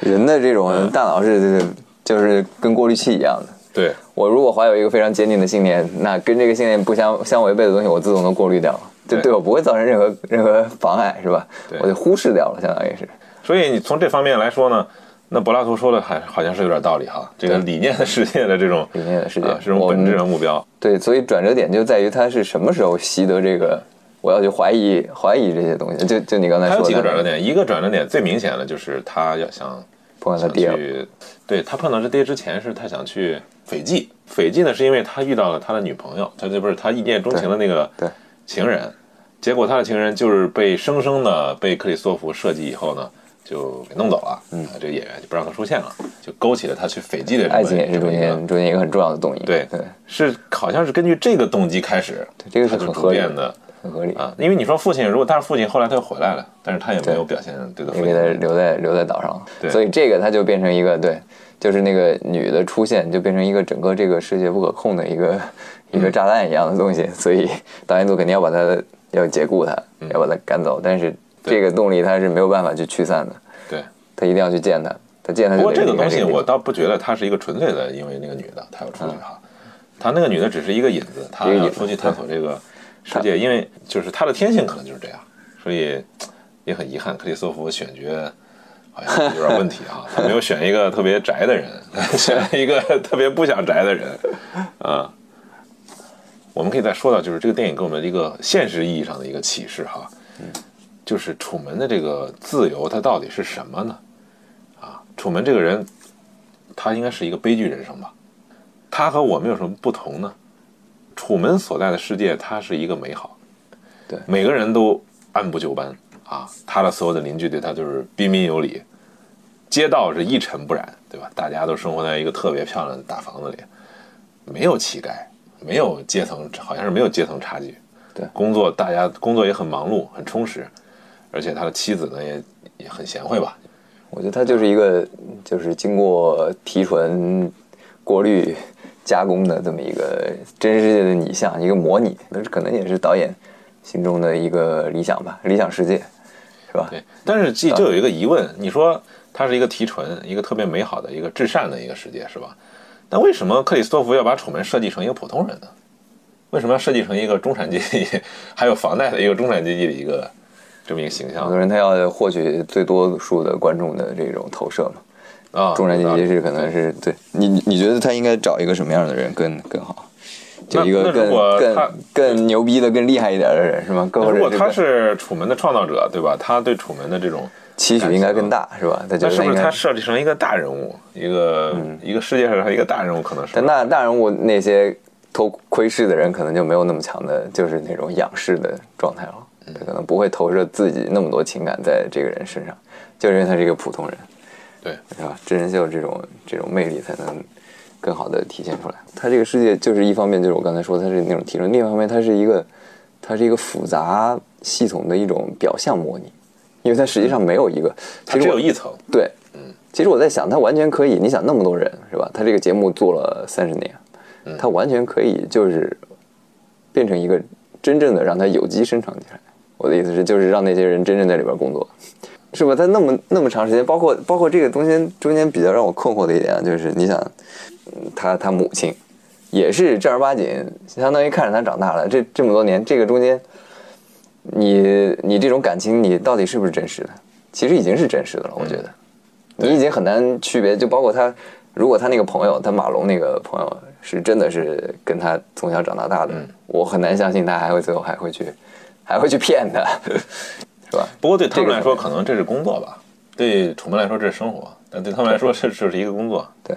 人的这种大脑是就是跟过滤器一样的。对，我如果怀有一个非常坚定的信念，那跟这个信念不相相违背的东西，我自动都过滤掉了，就对对我不会造成任何任何妨碍，是吧对？我就忽视掉了，相当于是。所以你从这方面来说呢，那柏拉图说的还好像是有点道理哈。这个理念的世界的这种理念的世界啊，这种我本质们的目标，对，所以转折点就在于他是什么时候习得这个，我要去怀疑怀疑这些东西。就就你刚才还有说的，几个转折点，一个转折点最明显的就是他要想想碰到他爹对他碰到他爹之前是他想去斐济，斐济呢是因为他遇到了他的女朋友，他这不是他一见钟情的那个对对情人，结果他的情人就是被生生的被克里斯托弗设计以后呢。就给弄走了，嗯，这个演员就不让他出现了，就勾起了他去斐济的爱情也是中间中间一个很重要的动因。对对，是好像是根据这个动机开始，对这个是很合理的很合理。啊，因为你说父亲，如果但是父亲后来他又回来了，但是他也没有表现对他父也给他亲留在留在岛上。了，对。所以这个他就变成一个对，就是那个女的出现就变成一个整个这个世界不可控的一个一个炸弹一样的东西，所以导演组肯定要把他要解雇他，要把他赶走，但是这个动力它是没有办法去驱散的。对。他一定要去见他，他见他不过这个东西我倒不觉得他是一个纯粹的，因为那个女的她要出去哈，她那个女的只是一个引子，她一个引子要出去探索这个世界，因为就是她的天性可能就是这样，所以也很遗憾，克里斯托弗选角好像有点问题哈，他没有选一个特别宅的人，选了一个特别不想宅的人。啊。我们可以再说到，就是这个电影给我们一个现实意义上的一个启示哈，就是楚门的这个自由，它到底是什么呢？啊，楚门这个人，他应该是一个悲剧人生吧？他和我们有什么不同呢？楚门所在的世界，它是一个美好，对每个人都按部就班啊，他的所有的邻居对他就是彬彬有礼，街道是一尘不染，对吧？大家都生活在一个特别漂亮的大房子里，没有乞丐，没有阶层，好像是没有阶层差距。对工作大家工作也很忙碌，很充实，而且他的妻子呢也也很贤惠吧，我觉得他就是一个就是经过提纯、过滤、加工的这么一个真实世界的拟像，一个模拟，那可能也是导演心中的一个理想吧，理想世界，是吧？对，但是这就有一个疑问，你说它是一个提纯、一个特别美好的一个至善的一个世界，是吧？那为什么克里斯托弗要把楚门设计成一个普通人呢？为什么要设计成一个中产阶级还有房贷的一个中产阶级的一个这么一个形象很多人他要获取最多数的观众的这种投射嘛，啊？中产阶级是可能是对你你你觉得他应该找一个什么样的人更更好？就一个更更更牛逼的、更厉害一点的人是吗？更如果他是楚门的创造者，对吧？他对楚门的这种，期许应该更大是吧？他觉那是不是他设计成一个大人物，一个、一个世界上一个大人物，可能是但那大人物那些偷窥视的人，可能就没有那么强的，就是那种仰视的状态了。他可能不会投射自己那么多情感在这个人身上，就因为他是一个普通人，对是吧？真人秀这种这种魅力才能更好的体现出来。他这个世界就是一方面就是我刚才说他是那种提升，另一方面它是一个它是一个复杂系统的一种表象模拟，因为它实际上没有一个，他只有一层，对，嗯，其实我在想，他完全可以，你想那么多人是吧？他这个节目做了三十年，他完全可以就是变成一个真正的让他有机生长起来。我的意思是，就是让那些人真正在里边工作，是吧？他那么那么长时间，包括包括这个中间中间比较让我困惑的一点啊，就是你想，嗯他他母亲也是正儿八经，相当于看着他长大了，这这么多年，这个中间，你你这种感情，你到底是不是真实的？其实已经是真实的了，我觉得。你已经很难区别，就包括他，如果他那个朋友，他马龙那个朋友是真的是跟他从小长到大的，我很难相信他还会最后还会去，还会去骗他，是吧？不过对他们来说，可能这是工作吧；对楚门来说，这是生活；但对他们来说，这这是一个工作。对，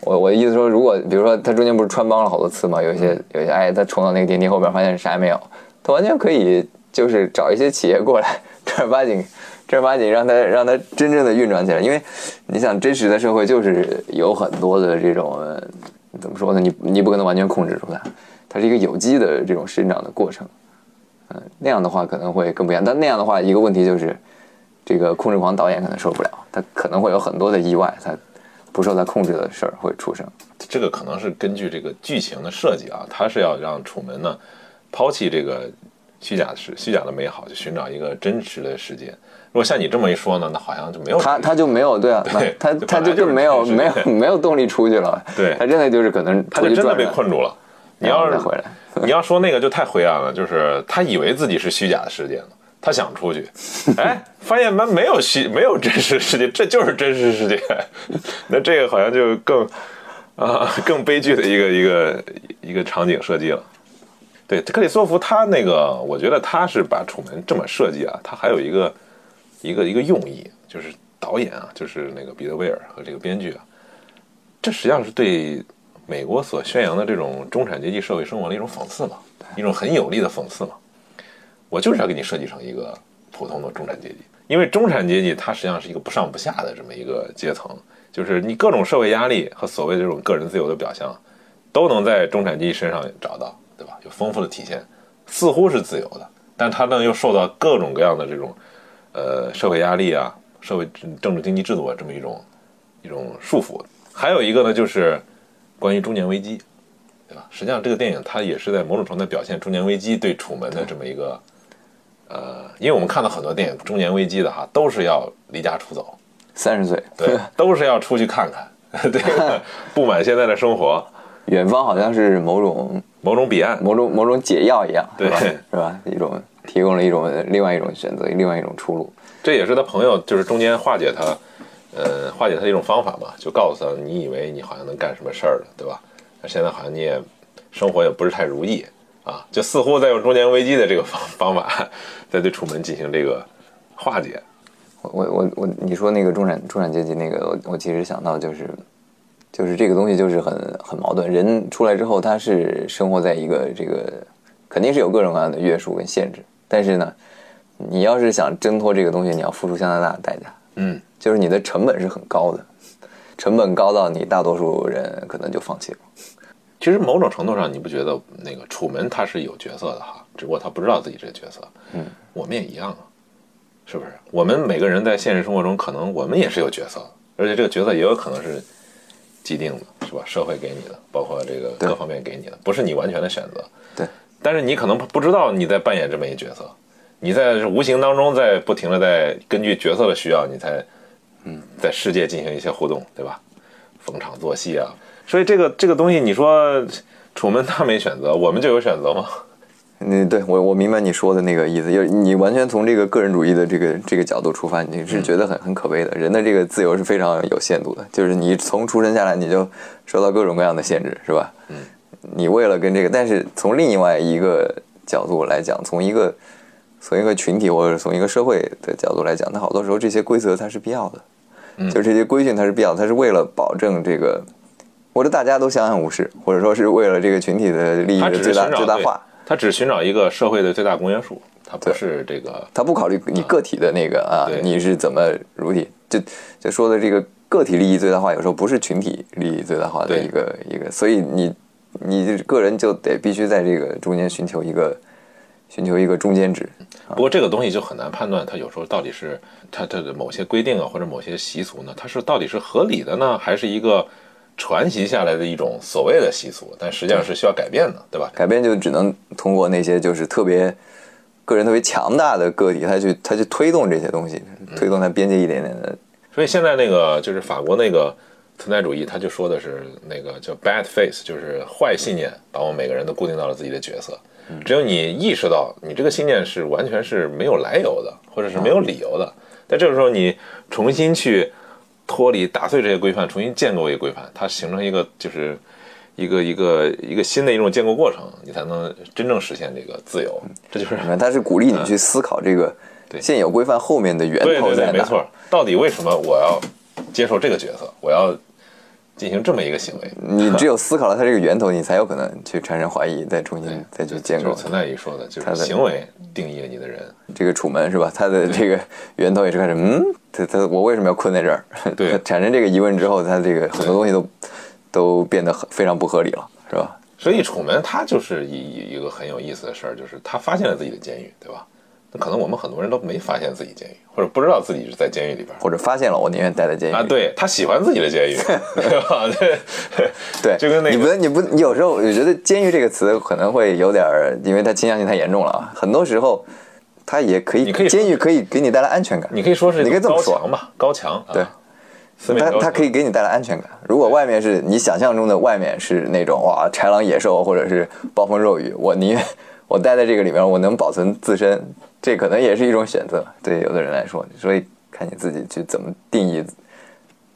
我我的意思说，如果比如说他中间不是穿帮了好多次嘛，有一些有一些哎，他冲到那个电梯后边发现啥也没有，他完全可以就是找一些企业过来 正儿八经正儿八经让他让他真正的运转起来，因为你想真实的社会就是有很多的这种呃怎么说呢？你你不可能完全控制住它，它是一个有机的这种生长的过程。嗯，那样的话可能会更不一样。但那样的话，一个问题就是，这个控制狂导演可能受不了，他可能会有很多的意外，他不受他控制的事儿会出生。这个可能是根据这个剧情的设计啊，他是要让楚门呢抛弃这个虚假的世虚假的美好，去寻找一个真实的世界。如果像你这么一说呢，那好像就没有他他就没有对啊，对 他他就就没有没有没有动力出去了。对他真的就是可能他就真的被困住了。你要是回来，你要说那个就太灰暗了，就是他以为自己是虚假的世界了，他想出去，哎，发现没没有虚没有真实世界，这就是真实世界，那这个好像就更啊更悲剧的一个一个一个场景设计了。对，克里斯托弗他那个，我觉得他是把楚门这么设计啊，他还有一个一个一个用意，就是导演啊，就是那个彼得威尔和这个编剧啊，这实际上是对美国所宣扬的这种中产阶级社会生活的一种讽刺嘛，一种很有力的讽刺嘛。我就是要给你设计成一个普通的中产阶级，因为中产阶级它实际上是一个不上不下的这么一个阶层，就是你各种社会压力和所谓这种个人自由的表象，都能在中产阶级身上找到，对吧？有丰富的体现，似乎是自由的，但它呢又受到各种各样的这种呃社会压力啊、社会政治经济制度啊这么一种一种束缚。还有一个呢，就是关于中年危机，对吧？实际上这个电影它也是在某种程度表现中年危机对楚门的这么一个呃，因为我们看到很多电影中年危机的哈，都是要离家出走，三十岁，对，都是要出去看看，对，不满现在的生活，远方好像是某种某种彼岸，某种某种解药一样？对是吧？一种提供了一种另外一种选择，另外一种出路。这也是他朋友就是中间化解他，呃，化解他的一种方法嘛，就告诉他，你以为你好像能干什么事儿了，对吧？那现在好像你也生活也不是太如意啊，就似乎在用中年危机的这个方方法，在对楚门进行这个化解。我我我我，你说那个中产中产阶级那个，我我其实想到就是，就是这个东西就是很很矛盾。人出来之后，他是生活在一个这个，肯定是有各种各样的约束跟限制，但是呢，你要是想挣脱这个东西，你要付出相当大的代价，嗯，就是你的成本是很高的，成本高到你大多数人可能就放弃了。其实某种程度上，你不觉得那个楚门他是有角色的哈，只不过他不知道自己这个角色。嗯，我们也一样啊，是不是？我们每个人在现实生活中，可能我们也是有角色的，而且这个角色也有可能是既定的，是吧？社会给你的，包括这个各方面给你的，不是你完全的选择。对，但是你可能不知道你在扮演这么一角色，你在无形当中在不停的在根据角色的需要，你才嗯在世界进行一些互动，对吧？逢场作戏啊，所以这个这个东西，你说楚门他没选择，我们就有选择吗？嗯，对我我明白你说的那个意思，就是你完全从这个个人主义的这个这个角度出发，你是觉得很很可悲的。人的这个自由是非常有限度的，就是你从出生下来你就受到各种各样的限制，是吧？嗯，你为了跟这个，但是从另外一个角度来讲，从一个从一个群体或者从一个社会的角度来讲，那好多时候这些规则它是必要的，嗯就这些规训它是必要，它是为了保证这个，或者大家都相安无事，或者说是为了这个群体的利益的最大最大化。对他只寻找一个社会的最大公约数，它不对。是这个它不考虑你个体的那个啊对，你是怎么如体，就就说的这个个体利益最大化，有时候不是群体利益最大化的一个一个，所以你你个人就得必须在这个中间寻求一个寻求一个中间值。不过这个东西就很难判断，它有时候到底是它它的某些规定啊，或者某些习俗呢，它是到底是合理的呢，还是一个传袭下来的一种所谓的习俗，但实际上是需要改变的，对吧？改变就只能通过那些就是特别个人特别强大的个体，他去他去推动这些东西，推动它边界一点点的。所以现在那个就是法国那个存在主义，他就说的是那个叫 bad face，就是坏信念把我们每个人都固定到了自己的角色。只有你意识到你这个信念是完全是没有来由的，或者是没有理由的，在这个时候你重新去脱离、打碎这些规范，重新建构一个规范，它形成一个就是一个一个一个新的一种建构过程，你才能真正实现这个自由。这就是什么，他是鼓励你去思考这个对现有规范后面的源对对对，头在。没错。到底为什么我要接受这个角色？我要进行这么一个行为？你 只有思考了它这个源头，你才有可能去产生怀疑，再重新再去建构就是存在于说的，就是行为定义了你的人。这个楚门是吧？他的这个源头也是开始，嗯，他他我为什么要困在这儿？对 他产生这个疑问之后，他这个很多东西都都变得很非常不合理了，是吧？所以楚门他就是一一个很有意思的事儿，就是他发现了自己的监狱，对吧？那可能我们很多人都没发现自己监狱，或者不知道自己是在监狱里边或者发现了，我宁愿待在监狱啊。对他喜欢自己的监狱，对吧？对 对，就跟那个你不你不你有时候我觉得“监狱”这个词可能会有点儿，因为它倾向性太严重了啊。很多时候，它也可以，你可以监狱可以给你带来安全感。你可以说是你可以这么说吧，高墙。啊对，它它可以给你带来安全感。如果外面是你想象中的外面是那种哇豺狼野兽或者是暴风骤雨，我宁愿我待在这个里面，我能保存自身，这可能也是一种选择。对有的人来说，所以看你自己去怎么定义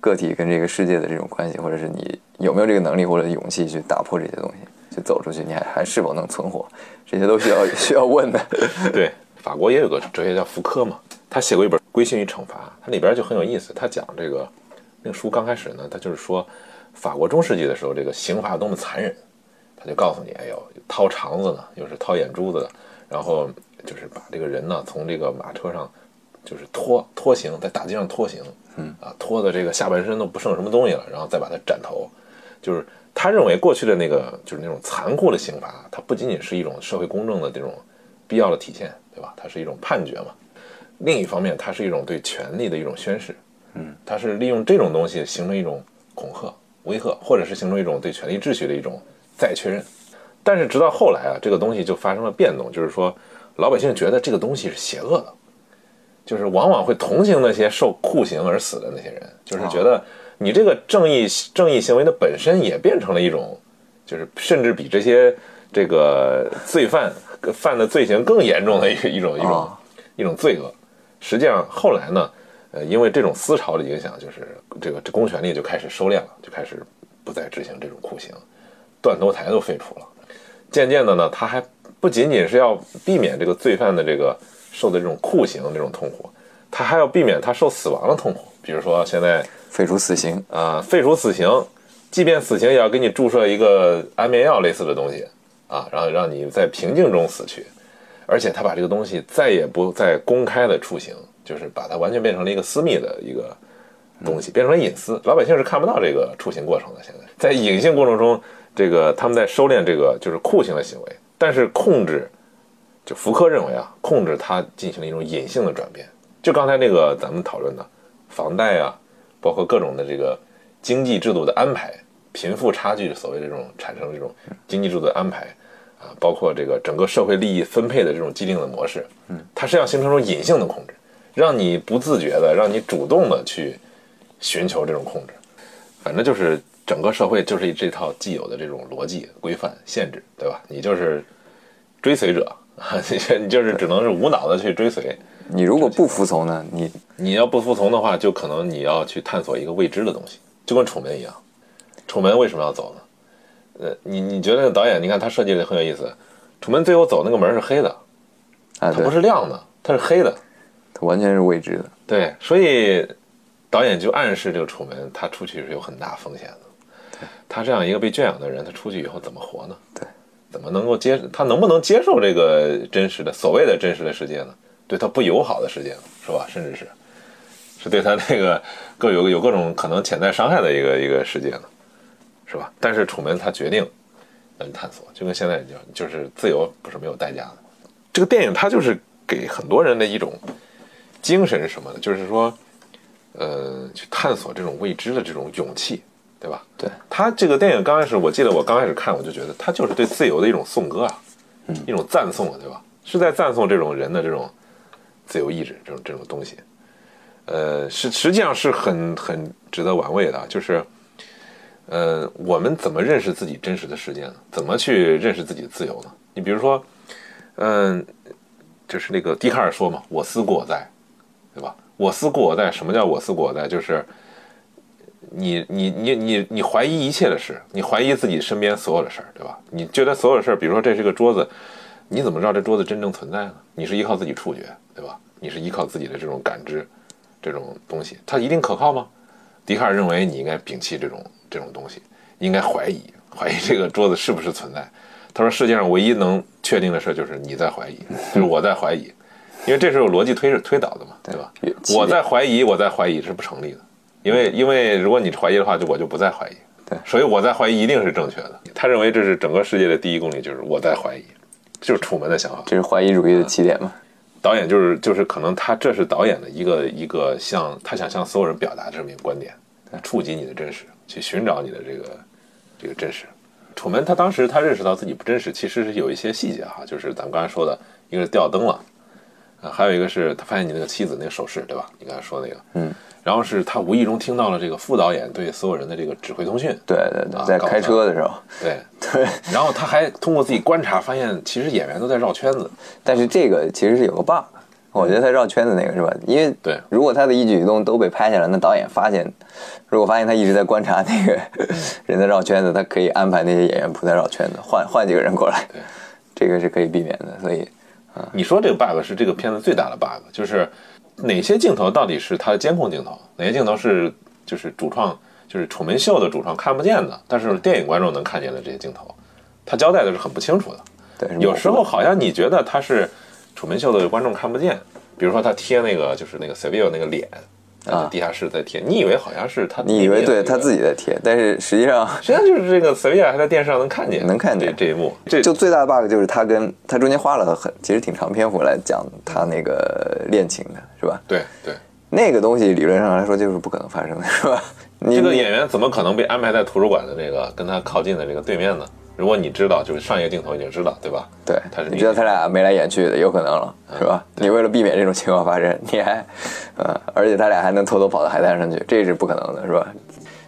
个体跟这个世界的这种关系，或者是你有没有这个能力或者勇气去打破这些东西，去走出去，你还还是否能存活，这些都需要 需要问的。对，法国也有个哲学家福柯嘛，他写过一本《规训与惩罚》，它里边就很有意思。他讲这个那个书刚开始呢，他就是说法国中世纪的时候，这个刑罚有多么残忍，他就告诉你，哎呦，掏肠子呢，又是掏眼珠子的，然后就是把这个人呢从这个马车上就是拖拖行，在大街上拖行，嗯啊，拖的这个下半身都不剩什么东西了，然后再把他斩头，就是他认为过去的那个就是那种残酷的刑罚，它不仅仅是一种社会公正的这种必要的体现，对吧？它是一种判决嘛。另一方面，它是一种对权力的一种宣示，嗯，它是利用这种东西形成一种恐吓、威吓，或者是形成一种对权力秩序的一种再确认。但是直到后来啊，这个东西就发生了变动，就是说老百姓觉得这个东西是邪恶的，就是往往会同情那些受酷刑而死的那些人，就是觉得你这个正义正义行为的本身也变成了一种，就是甚至比这些这个罪犯犯的罪行更严重的一一种一种、一种罪恶。实际上后来呢，呃，因为这种思潮的影响，就是这个这公权力就开始收敛了，就开始不再执行这种酷刑，断头台都废除了。渐渐的呢，他还不仅仅是要避免这个罪犯的这个受的这种酷刑这种痛苦，他还要避免他受死亡的痛苦。比如说现在废除死刑，啊、废除死刑，即便死刑也要给你注射一个安眠药类似的东西啊，然后让你在平静中死去。而且他把这个东西再也不再公开的处刑，就是把它完全变成了一个私密的一个东西，变成了隐私，老百姓是看不到这个处刑过程的。现在在隐性过程中，这个他们在收敛这个就是酷刑的行为，但是控制，就福柯认为啊，控制它进行了一种隐性的转变。就刚才那个咱们讨论的房贷啊，包括各种的这个经济制度的安排，贫富差距所谓这种产生这种经济制度的安排啊，包括这个整个社会利益分配的这种既定的模式，嗯，它是要形成一种隐性的控制，让你不自觉的，让你主动的去寻求这种控制。反正就是整个社会就是这套既有的这种逻辑、规范、限制，对吧？你就是追随者，你就是只能是无脑的去追随。你如果不服从呢？你你要不服从的话，就可能你要去探索一个未知的东西，就跟楚门一样。楚门为什么要走呢？呃，你你觉得那个导演，你看他设计的很有意思。楚门最后走那个门是黑的，啊，它不，是亮的，它是黑的。它完全是未知的。对，所以导演就暗示这个楚门他出去是有很大风险的。他这样一个被圈养的人，他出去以后怎么活呢？对，怎么能够接他能不能接受这个真实的所谓的真实的世界呢？对他不友好的世界呢，是吧？甚至是是对他那个各有有各种可能潜在伤害的一个一个世界呢，是吧？但是楚门他决定要去探索，就跟现在一样，就是自由不是没有代价的。这个电影它就是给很多人的一种精神是什么呢？就是说，呃，去探索这种未知的这种勇气，对吧？对，他这个电影刚开始，我记得我刚开始看，我就觉得他就是对自由的一种颂歌啊，一种赞颂啊，对吧？是在赞颂这种人的这种自由意志，这种这种东西。呃，是实际上是很很值得玩味的啊，就是，呃，我们怎么认识自己真实的世界呢？怎么去认识自己的自由呢？你比如说，嗯、就是那个笛卡尔说嘛，“我思故我在”，对吧？“我思故我在”，什么叫“我思故我在”？就是你你你你你怀疑一切的事，你怀疑自己身边所有的事儿，对吧？你觉得所有的事儿，比如说这是个桌子，你怎么知道这桌子真正存在呢？你是依靠自己触觉，对吧？你是依靠自己的这种感知，这种东西，它一定可靠吗？笛卡尔认为你应该摒弃这种这种东西，应该怀疑怀疑这个桌子是不是存在。他说世界上唯一能确定的事就是你在怀疑，就是我在怀疑，因为这是有逻辑推推导的嘛，对吧？我在怀疑，我在怀疑是不成立的，因为因为如果你怀疑的话，就我就不再怀疑。对所以我在怀疑一定是正确的。他认为这是整个世界的第一公理，就是我在怀疑，就是楚门的想法。这是怀疑主义的起点嘛？导演就是就是可能他这是导演的一个一个向他想向所有人表达这么一个观点，触及你的真实，去寻找你的这个这个真实。楚门他当时他认识到自己不真实，其实是有一些细节哈，就是咱们刚才说的，一个是掉灯了，啊，还有一个是他发现你那个妻子那个首饰，对吧？你刚才说那个，嗯，然后是他无意中听到了这个副导演对所有人的这个指挥通讯，对对对，啊在开车的时候，对，对。然后他还通过自己观察发现，其实演员都在绕圈子，但是这个其实是有个 bug，我觉得他绕圈子那个是吧？因为对。如果他的一举一动都被拍下来，那导演发现，如果发现他一直在观察那个 人在绕圈子，他可以安排那些演员不再绕圈子，换换几个人过来，对。这个是可以避免的。所以你说这个 bug 是这个片子最大的 bug，就是哪些镜头到底是它的监控镜头，哪些镜头是就是主创就是楚门秀的主创看不见的，但是电影观众能看见的这些镜头，他交代的是很不清楚的。对，有时候好像你觉得他是楚门秀的观众看不见，比如说他贴那个就是那个 Seville 那个脸，啊地下室在贴，你以为好像是他，你以为对他自己，在贴，但是实际上实际上就是这个 Seville 还在电视上能看见，能看见这这一幕，这就最大的 bug 就是他跟他中间花了很其实挺长篇幅来讲他那个恋情的，是吧？对对。那个东西理论上来说就是不可能发生的，是吧？你这个演员怎么可能被安排在图书馆的这个跟他靠近的这个对面呢？如果你知道，就是上一个镜头已经知道，对吧？对，他是你知道他俩眉来眼去的，有可能了，是吧？你为了避免这种情况发生，你还，呃，而且他俩还能偷偷跑到海滩上去，这是不可能的，是吧？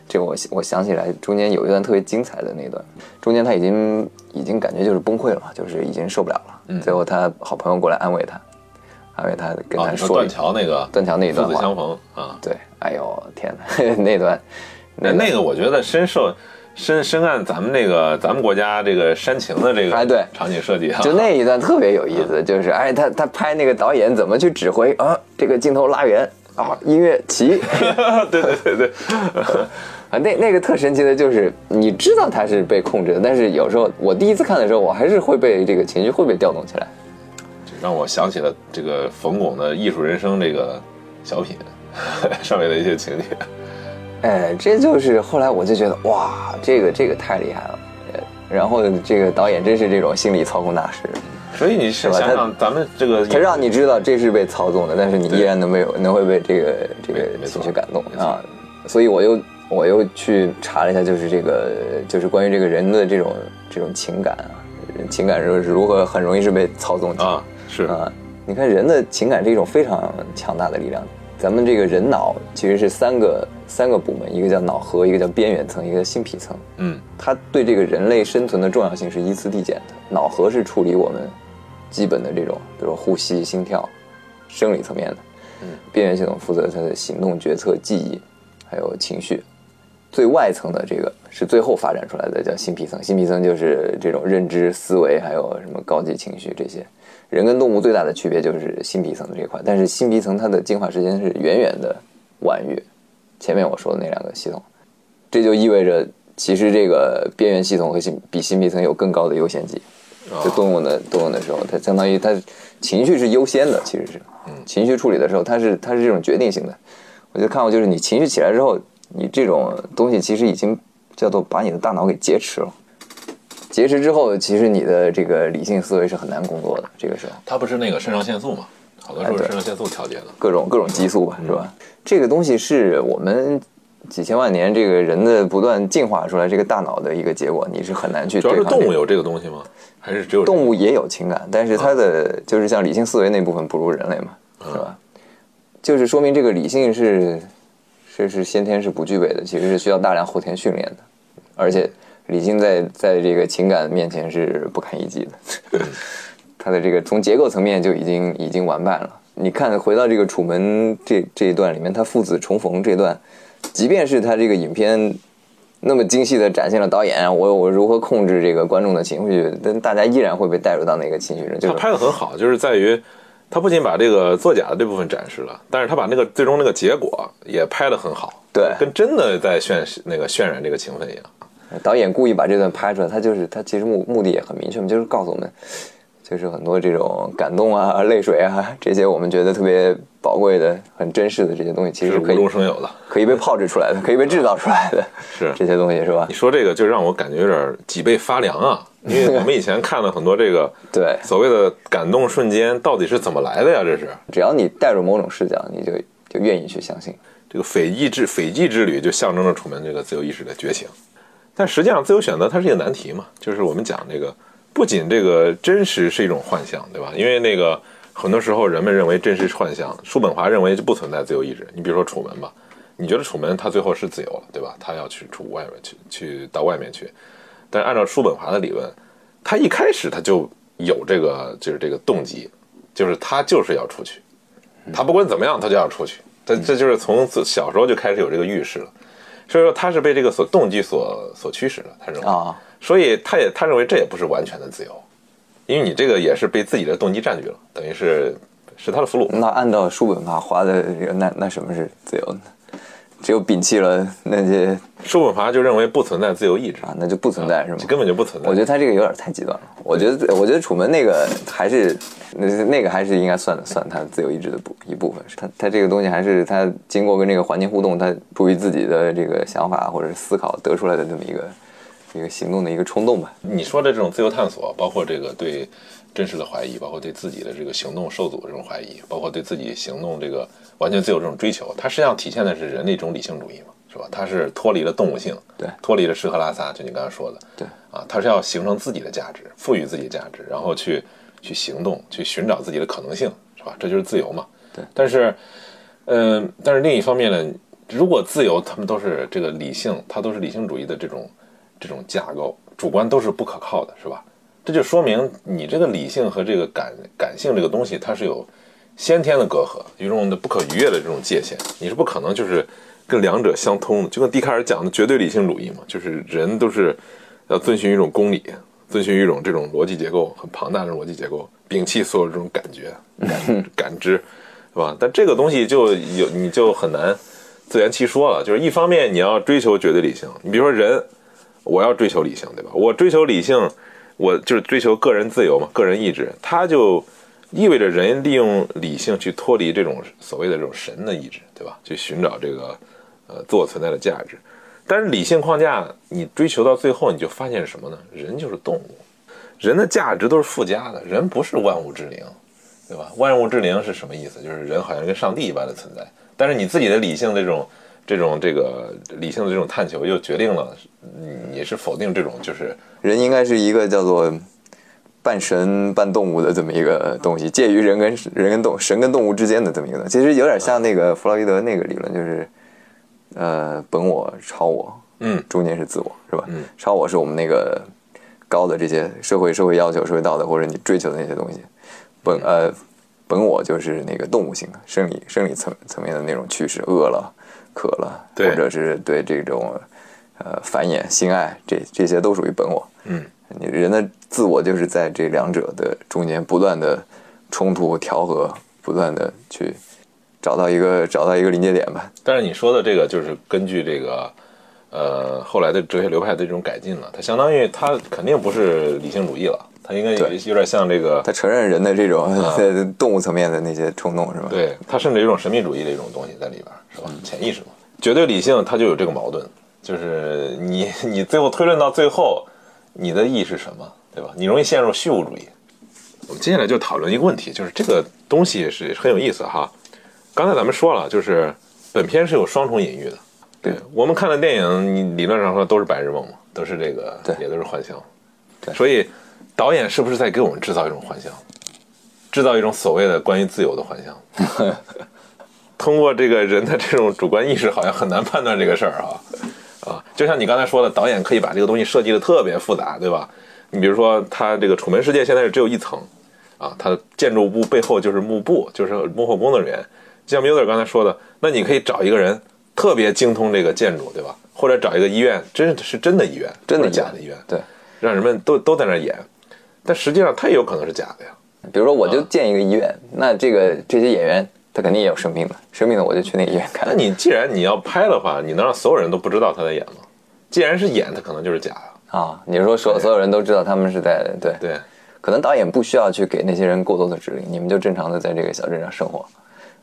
这个我我想起来，中间有一段特别精彩的那段，中间他已经已经感觉就是崩溃了嘛，就是已经受不了了。最后他好朋友过来安慰他，安慰他，跟啊，他说断桥那个断桥那一段子相逢啊，对，哎呦天哪，那段那那个我觉得深受深深谙咱们那个咱们国家这个煽情的这个哎对场景设计啊，就那一段特别有意思，就是哎，他他拍那个导演怎么去指挥啊？这个镜头拉远啊，音乐起对对对对，啊，那那个特神奇的就是，你知道他是被控制的，但是有时候我第一次看的时候，我还是会被这个情绪会被调动起来。让我想起了这个冯巩的《艺术人生》这个小品 上面的一些情节。哎，这就是后来我就觉得哇，这个这个太厉害了。呃然后这个导演真是这种心理操控大师，所以你是吧他想想，咱们这个他让你知道这是被操纵的，但是你依然能被能会被这个这个情绪感动啊。所以我又我又去查了一下，就是这个就是关于这个人的这种这种情感啊，情感是如何很容易是被操纵的啊是啊，你看人的情感是一种非常强大的力量。咱们这个人脑其实是三个三个部门，一个叫脑核，一个叫边缘层，一个叫新皮层。嗯它对这个人类生存的重要性是依次递减的。脑核是处理我们基本的这种，比如说呼吸、心跳、生理层面的。嗯，边缘系统负责它的行动、决策、记忆，还有情绪。最外层的这个是最后发展出来的，叫新皮层。新皮层就是这种认知、思维，还有什么高级情绪这些。人跟动物最大的区别就是新皮层的这一块，但是新皮层它的进化时间是远远的晚于前面我说的那两个系统。这就意味着，其实这个边缘系统和新比新皮层有更高的优先级。就动物的动物的时候，它相当于它情绪是优先的，其实是，情绪处理的时候，它是它是这种决定性的。我就看过，就是你情绪起来之后，你这种东西其实已经叫做把你的大脑给劫持了。劫持之后，其实你的这个理性思维是很难工作的。这个时候，它不是那个肾上腺素嘛？好多时候肾上腺素调节的。各种各种激素吧，是吧？这个东西是我们几千万年这个人的不断进化出来这个大脑的一个结果，你是很难去主要。是动物有这个东西吗？还是只有动物也有情感，但是它的就是像理性思维那部分不如人类嘛，是吧？就是说明这个理性是是是先天是不具备的，其实是需要大量后天训练的，而且理性在在这个情感面前是不堪一击的，他的这个从结构层面就已经已经完败了。你看，回到这个楚门这这一段里面，他父子重逢这段，即便是他这个影片那么精细的展现了导演我我如何控制这个观众的情绪，但大家依然会被带入到那个情绪中，就他拍的很好，就是在于他不仅把这个作假的这部分展示了，但是他把那个最终那个结果也拍得很好，对跟真的在渲那个渲染这个情分一样。导演故意把这段拍出来，他就是他其实目目的也很明确嘛，就是告诉我们，就是很多这种感动啊、泪水啊这些我们觉得特别宝贵的、很珍视的这些东西，其实是无是可以中生有的。可以被炮制出来的，可以被制造出来的，是这些东西是吧你？说这个就让我感觉有点脊背发凉啊，因为我们以前看了很多这个 对，所谓的感动瞬间，到底是怎么来的呀？这是只要你带入某种视角，你就就愿意去相信。这个斐济之斐济之旅，就象征着楚门这个自由意识的觉醒。但实际上，自由选择它是一个难题嘛，就是我们讲这个，不仅这个真实是一种幻象，对吧？因为那个很多时候人们认为真实是幻象，叔本华认为就不存在自由意志。你比如说楚门吧，你觉得楚门他最后是自由了，对吧？他要去出外面去，去到外面去。但是按照叔本华的理论，他一开始他就有这个就是这个动机，就是他就是要出去，他不管怎么样他就要出去。这这就是从自小时候就开始有这个预示了。所以说他是被这个所动机所所驱使的，他认为啊，所以他也他认为这也不是完全的自由，因为你这个也是被自己的动机占据了，等于是是他的俘虏。那按照叔本华画的这个，那那什么是自由呢？只有摒弃了那些叔本华就认为不存在自由意志，啊，那就不存在是吗这？根本就不存在。我觉得他这个有点太极端了。我觉得，我觉得楚门那个还是那那个还是应该算算他自由意志的部一部分。他他这个东西还是他经过跟这个环境互动，他出于自己的这个想法或者思考得出来的这么一个一个行动的一个冲动吧。你说的这种自由探索，包括这个对真实的怀疑，包括对自己的这个行动受阻这种怀疑，包括对自己行动这个完全自由这种追求，它实际上体现的是人的一种理性主义嘛。是吧？它是脱离了动物性，对脱离了吃喝拉撒，就你刚才说的，对啊，它是要形成自己的价值，赋予自己价值，然后去去行动，去寻找自己的可能性，是吧？这就是自由嘛。对。但是，嗯、但是另一方面呢，如果自由，他们都是这个理性，它都是理性主义的这种这种架构，主观都是不可靠的，是吧？这就说明你这个理性和这个感感性这个东西，它是有先天的隔阂，有一种的不可逾越的这种界限，你是不可能就是跟两者相通的。就跟笛卡尔讲的绝对理性主义嘛，就是人都是要遵循一种公理，遵循一种这种逻辑结构很庞大的逻辑结构，摒弃所有这种感觉、感感知，是吧？但这个东西就有你就很难自圆其说了。就是一方面你要追求绝对理性，你比如说人，我要追求理性，对吧？我追求理性，我就是追求个人自由嘛，个人意志，它就意味着人利用理性去脱离这种所谓的这种神的意志，对吧？去寻找这个呃自我存在的价值。但是理性框架你追求到最后，你就发现什么呢？人就是动物，人的价值都是附加的，人不是万物之灵，对吧？万物之灵是什么意思？就是人好像跟上帝一般的存在，但是你自己的理性这种这种这个理性的这种探求，又决定了你是否定这种就是人应该是一个叫做半神半动物的这么一个东西，介于人跟人跟动神跟动物之间的这么一个东西。其实有点像那个弗洛伊德那个理论，就是呃本我、超我，嗯中间是自我，是吧？嗯超我是我们那个高的这些社会社会要求、社会道德或者你追求的那些东西，本呃本我就是那个动物性的生理生理层层面的那种趋势，饿了、渴了，或者是对这种呃繁衍、性爱，这这些都属于本我。嗯你人的自我就是在这两者的中间不断的冲突调和，不断的去找到一个找到一个临界点吧。但是你说的这个就是根据这个，呃，后来的哲学流派的这种改进了，它相当于它肯定不是理性主义了，它应该有有点像这个，他承认人的这种在 动物层面的那些冲动，是吧？对，他甚至有一种神秘主义的一种东西在里边儿，是吧？潜意识嘛，绝对理性它就有这个矛盾，就是你 你最后推论到最后，你的意义是什么，对吧？你容易陷入虚无主义。我们接下来就讨论一个问题，就是这个东西是很有意思哈。刚才咱们说了，就是本片是有双重隐喻的。对我们看的电影，你理论上说都是白日梦嘛，都是这个，对也都是幻想。对所以导演是不是在给我们制造一种幻象，制造一种所谓的关于自由的幻象？通过这个人的这种主观意识，好像很难判断这个事儿啊啊！就像你刚才说的，导演可以把这个东西设计的特别复杂，对吧？你比如说，他这个楚门世界现在是只有一层啊，它的建筑物背后就是幕布，就是幕后工作人员。就像 Muller 刚才说的，那你可以找一个人特别精通这个建筑，对吧？或者找一个医院，真是真的医院，真的假的医院，对，让人们都都在那儿演，但实际上他也有可能是假的呀。比如说，我就建一个医院，那这个这些演员他肯定也有生病的，生病的我就去那个医院看那。你既然你要拍的话，你能让所有人都不知道他在演吗？既然是演，他可能就是假的。啊，你是说所所有人都知道他们是在对对，可能导演不需要去给那些人过多的指令，你们就正常的在这个小镇上生活，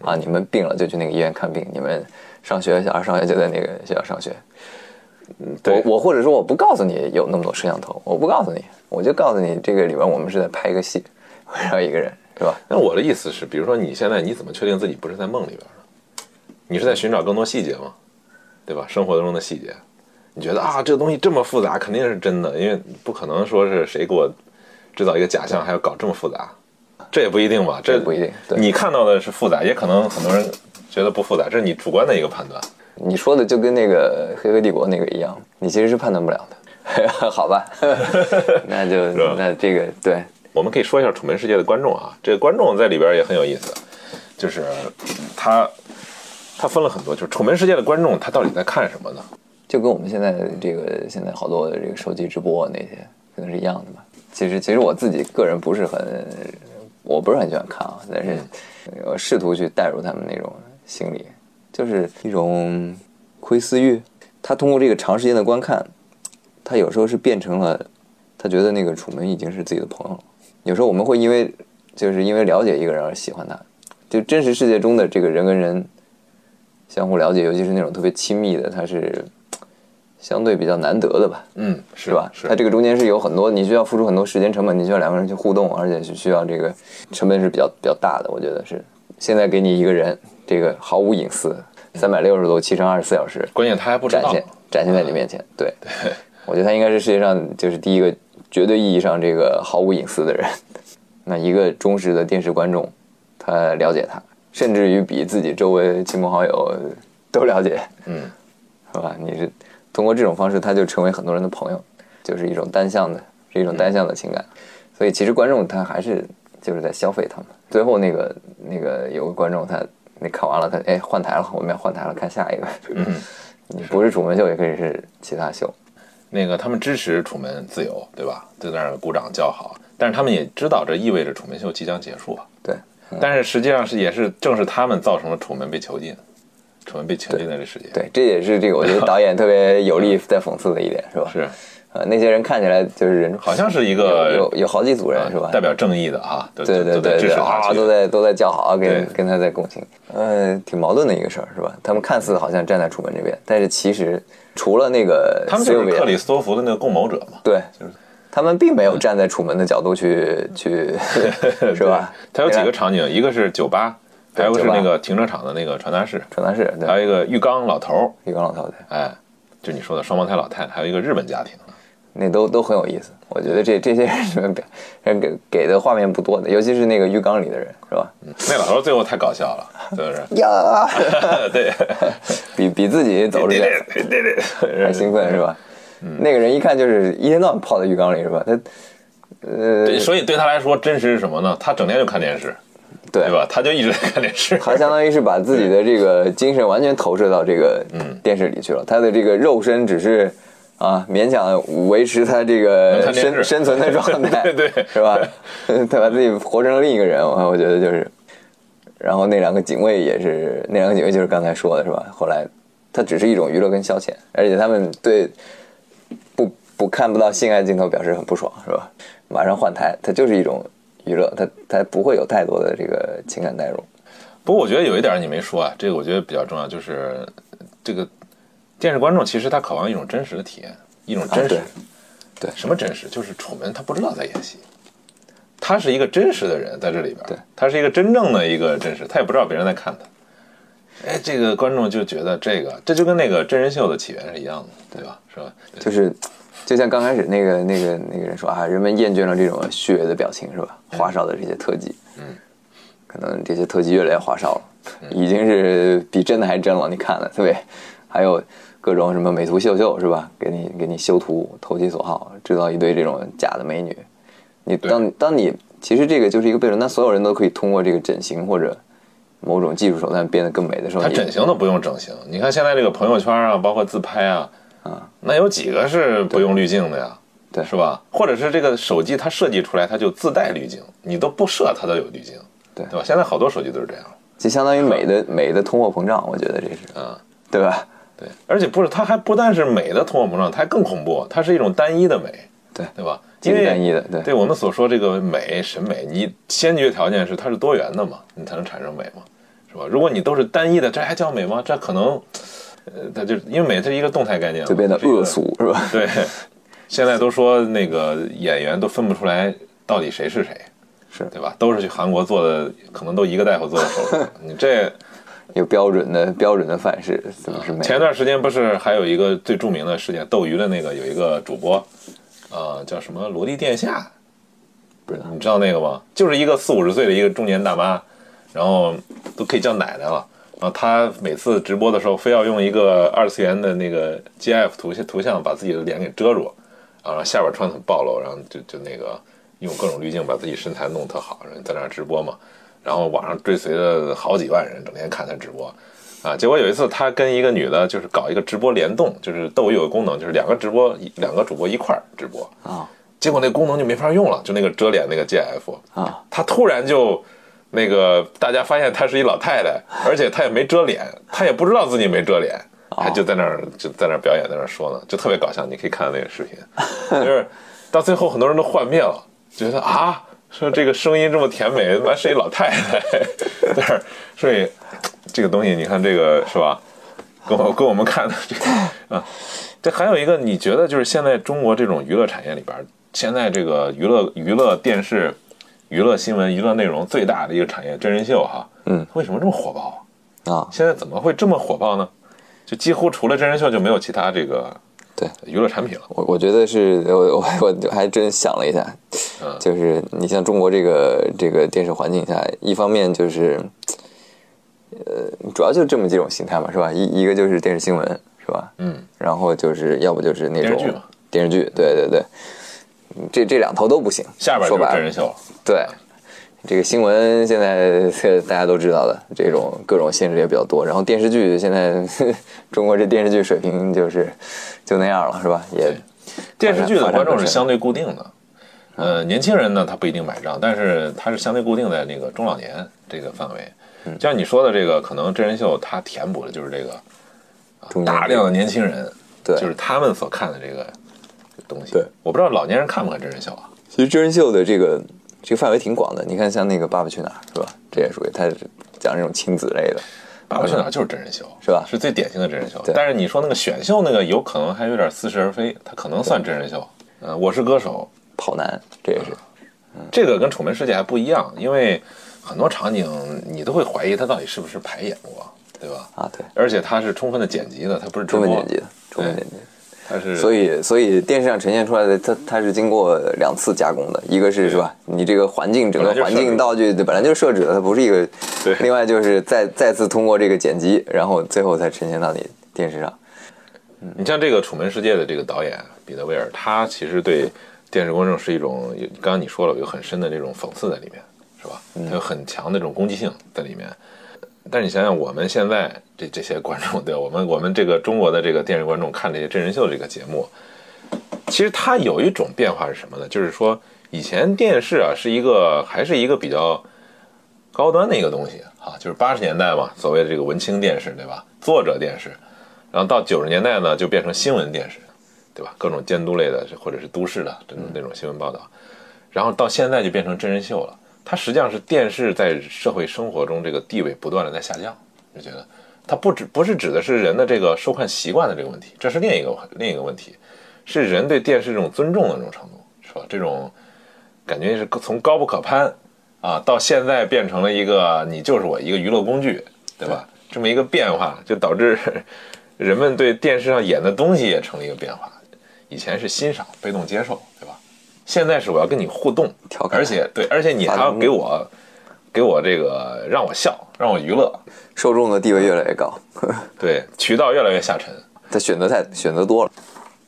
啊，你们病了就去那个医院看病，你们上学小孩上学就在那个学校上学。对我我或者说我不告诉你有那么多摄像头，我不告诉你，我就告诉你这个里边我们是在拍一个戏，围绕一个人，对吧？那我的意思是，比如说你现在你怎么确定自己不是在梦里边呢？你是在寻找更多细节吗？对吧？生活中的细节，你觉得啊，这个东西这么复杂，肯定是真的，因为不可能说是谁给我制造一个假象，还要搞这么复杂，这也不一定吧？这这不一定你看到的是复杂，也可能很多人觉得不复杂，这是你主观的一个判断。你说的就跟那个《黑客帝国》那个一样，你其实是判断不了的，好吧？那就是吧那这个对，我们可以说一下《楚门世界》的观众啊，这个观众在里边也很有意思，就是他他分了很多，就是《楚门世界》的观众他到底在看什么呢？就跟我们现在这个现在好多这个手机直播那些可能是一样的吧。其实其实我自己个人不是很，我不是很喜欢看啊，但是我试图去带入他们那种心理，就是一种窥私欲。他通过这个长时间的观看，他有时候是变成了他觉得那个楚门已经是自己的朋友了。有时候我们会因为就是因为了解一个人而喜欢他，就真实世界中的这个人跟人相互了解，尤其是那种特别亲密的，他是相对比较难得的吧，嗯，是是吧？是他这个中间是有很多，你需要付出很多时间成本，你需要两个人去互动，而且是需要这个成本是比较比较大的。我觉得是现在给你一个人，这个毫无隐私，三百六十度、七乘二十四小时关键他还不知道展现展现在你面前。对，我觉得他应该是世界上就是第一个绝对意义上这个毫无隐私的人。那一个忠实的电视观众，他了解他，甚至于比自己周围亲朋好友都了解，嗯，是吧？你是通过这种方式，他就成为很多人的朋友，就是一种单向的，是一种单向的情感。所以其实观众他还是就是在消费他们。最后那个那个有个观众他那看完了，他哎换台了，我们要换台了，看下一个。嗯，你不是楚门秀，也可以是其他秀。那个他们支持楚门自由，对吧？就在那儿鼓掌叫好，但是他们也知道这意味着楚门秀即将结束啊。对，但是实际上是也是正是他们造成了楚门被囚禁，楚门被囚禁在这世界。对，这也是这个我觉得导演特别有力在讽刺的一点，是吧？是，呃，那些人看起来就是人，好像是一个有有好几组人，是吧？代表正义的啊，对对对对，啊，都在都在叫好，对跟跟他在共情，呃，挺矛盾的一个事儿，是吧？他们看似好像站在楚门这边，但是其实除了那个他们就是克里斯托弗的那个共谋者嘛，对，就是他们并没有站在楚门的角度去去，是吧？他有几个场景，一个是酒吧，还有个是那个停车场的那个传达室，传达室，对，还有一个浴缸老头儿，一个老头对，哎，就你说的双胞胎老太太，还有一个日本家庭。那都都很有意思。我觉得这这些人表人给给的画面不多的，尤其是那个浴缸里的人，是吧？那老头儿最后太搞笑了，是不是？呀，对，比比自己走出去对对对 还兴奋，是吧？嗯那个人一看就是一天到晚泡在浴缸里，是吧？他，呃，所以对他来说，真实是什么呢？他整天就看电视，对对吧？他就一直在看电视。他相当于是把自己的这个精神完全投射到这个电视里去了，他的这个肉身只是啊勉强维持他这个生生存的状态，对对是吧？他把自己活成了另一个人，我我觉得就是，然后那两个警卫也是，那两个警卫就是刚才说的是吧？后来他只是一种娱乐跟消遣，而且他们对不不看不到性爱镜头表示很不爽，是吧？马上换台，它就是一种娱乐，他他不会有太多的这个情感代入。不过我觉得有一点你没说啊，这个我觉得比较重要，就是这个电视观众其实他渴望一种真实的体验，一种真实。啊对对什么真实？就是楚门他不知道在演戏，他是一个真实的人在这里边，对，他是一个真正的一个真实，他也不知道别人在看他。哎，这个观众就觉得这个，这就跟那个真人秀的起源是一样的，对吧？是吧？对就是，就像刚开始那个那个那个人说啊，人们厌倦了这种虚伪的表情，是吧？花哨的这些特技，嗯，可能这些特技越来越花哨了，已经是比真的还真了。你看了，特别还有各种什么美图秀秀，是吧？给你给你修图，投其所好，制造一堆这种假的美女。你当当你其实这个就是一个悖论，那所有人都可以通过这个整形或者某种技术手段变得更美的时候，他整形都不用整形，你看现在这个朋友圈啊，包括自拍啊，啊，那有几个是不用滤镜的呀？对是吧？或者是这个手机它设计出来，它就自带滤镜，你都不设它都有滤镜，对对吧？现在好多手机都是这样，就相当于美的美的通货膨胀，我觉得这是嗯，对吧？对，而且不是，它还不但是美的通货膨胀，它还更恐怖，它是一种单一的美，对对吧？因为单一的，对对我们所说这个美审美，你先决条件是它是多元的嘛，你才能产生美嘛，是吧？如果你都是单一的，这还叫美吗？这可能，呃，它就因为美它是一个动态概念嘛，就变得恶俗，是吧？对，现在都说那个演员都分不出来到底谁是谁，是对吧？都是去韩国做的，可能都一个大夫做的手术。你这有标准的标准的范式，怎么是美？前段时间不是还有一个最著名的事件，斗鱼的那个有一个主播，呃，叫什么罗莉殿下，不知道你知道那个吗？就是一个四五十岁的一个中年大妈，然后都可以叫奶奶了。然后她每次直播的时候，非要用一个二次元的那个 GIF 图像图像把自己的脸给遮住，啊然后下边穿的很暴露，然后就就那个用各种滤镜把自己身材弄得特好，然后在那直播嘛。然后网上追随了好几万人，整天看他直播。啊，结果有一次他跟一个女的，就是搞一个直播联动，就是斗鱼有个功能，就是两个直播两个主播一块儿直播，啊。结果那功能就没法用了，就那个遮脸那个 GIF，啊。他突然就那个大家发现她是一老太太，而且她也没遮脸，她也不知道自己没遮脸，还就在那儿就在那儿表演，在那儿说呢，就特别搞笑，你可以看那个视频，就是到最后很多人都幻灭了，觉得啊，说这个声音这么甜美，他妈是一老太太，在那儿，所以这个东西你看这个是吧？跟我跟我们看的这个啊，这还有一个，你觉得就是现在中国这种娱乐产业里边，现在这个娱乐娱乐电视、娱乐新闻、娱乐内容最大的一个产业真人秀哈，嗯，为什么这么火爆？啊，现在怎么会这么火爆呢？就几乎除了真人秀就没有其他这个对娱乐产品了。我我觉得是我我我还真想了一下，嗯 就是你像中国这个这个电视环境下，一方面就是，呃，主要就这么几种形态嘛，是吧？一一个就是电视新闻，是吧？嗯，然后就是要不就是那种电视剧嘛电视剧对对对，嗯这这两头都不行。下边就是说白了真人秀了。对，这个新闻现在 大家都知道的，这种各种限制也比较多。然后电视剧现在 中国这电视剧水平就是就那样了，是吧？也电视剧的观众是是相对固定的，呃，年轻人呢他不一定买账，但是他是相对固定在那个中老年这个范围。嗯就像你说的这个，可能真人秀它填补的就是这个大量的年轻人，对就是他们所看的这个东西。对，我不知道老年人看不看真人秀啊？其实真人秀的这个这个范围挺广的。你看，像那个《爸爸去哪儿》是吧？这也属于他是讲这种亲子类的。《爸爸去哪儿》就是真人秀，是吧是最典型的真人秀。但是你说那个选秀那个，有可能还有点似是而非，它可能算真人秀。呃，我是歌手，跑男，这也是这个跟《楚门世界》还不一样，因为很多场景你都会怀疑它到底是不是排演过，对吧？啊，对，而且它是充分的剪辑的，它不是直播中文剪辑的，中文剪辑的。所以，所以电视上呈现出来的，它它是经过两次加工的，一个是是吧？你这个环境，整个环境道具对本来就是设置的，它不是一个。对另外就是再再次通过这个剪辑，然后最后才呈现到你电视上。你像这个《楚门世界》的这个导演彼得威尔，他其实对电视观众是一种，刚刚你说了，有很深的这种讽刺在里面，是吧？他有很强的这种攻击性在里面。但是你想想，我们现在这这些观众，对我们我们这个中国的这个电视观众看这些真人秀这个节目，其实它有一种变化是什么呢？就是说，以前电视啊是一个还是一个比较高端的一个东西啊，就是八十年代嘛，所谓的这个文青电视，对吧？作者电视，然后到九十年代呢，就变成新闻电视，对吧？各种监督类的或者是都市的这种那种新闻报道，然后到现在就变成真人秀了。它实际上是电视在社会生活中这个地位不断的在下降，就觉得它不只不是指的是人的这个收看习惯的这个问题，这是另一个另一个问题，是人对电视这种尊重的这种程度，是吧？这种感觉是从高不可攀啊，到现在变成了一个你就是我一个娱乐工具，对吧？这么一个变化，就导致人们对电视上演的东西也成了一个变化。以前是欣赏、被动接受，对吧？现在是我要跟你互动而且对，而且你还要给我给我这个让我笑，让我娱乐，受众的地位越来越高，对，渠道越来越下沉。他选择太选择多了。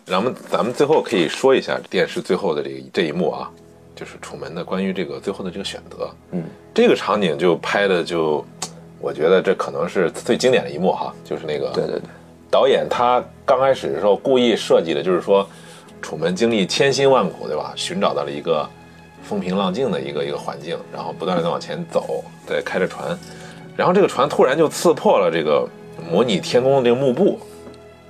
咱们咱们最后可以说一下电视最后的这个这一幕啊，就是楚门的关于这个最后的这个选择，嗯，这个场景就拍的就，我觉得这可能是最经典的一幕哈，就是那个对对对，导演他刚开始的时候故意设计的就是说，楚门经历千辛万苦，对吧？寻找到了一个风平浪静的一个一个环境，然后不断的往前走，对，开着船，然后这个船突然就刺破了这个模拟天宫的这个幕布，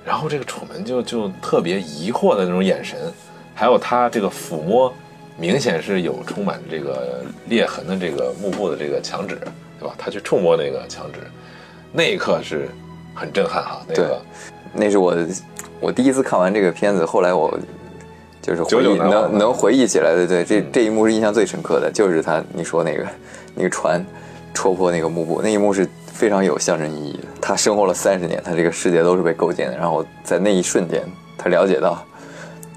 然后这个楚门就就特别疑惑的那种眼神，还有他这个抚摸，明显是有充满这个裂痕的这个幕布的这个墙纸，对吧？他去触摸那个墙纸，那一刻是很震撼哈，那个。那是我我第一次看完这个片子，后来我就是回忆能能回忆起来的，对，这嗯这一幕是印象最深刻的，就是他你说那个那个船戳破那个幕布，那一幕是非常有象征意义的。他生活了三十年，他这个世界都是被构建的，然后在那一瞬间，他了解到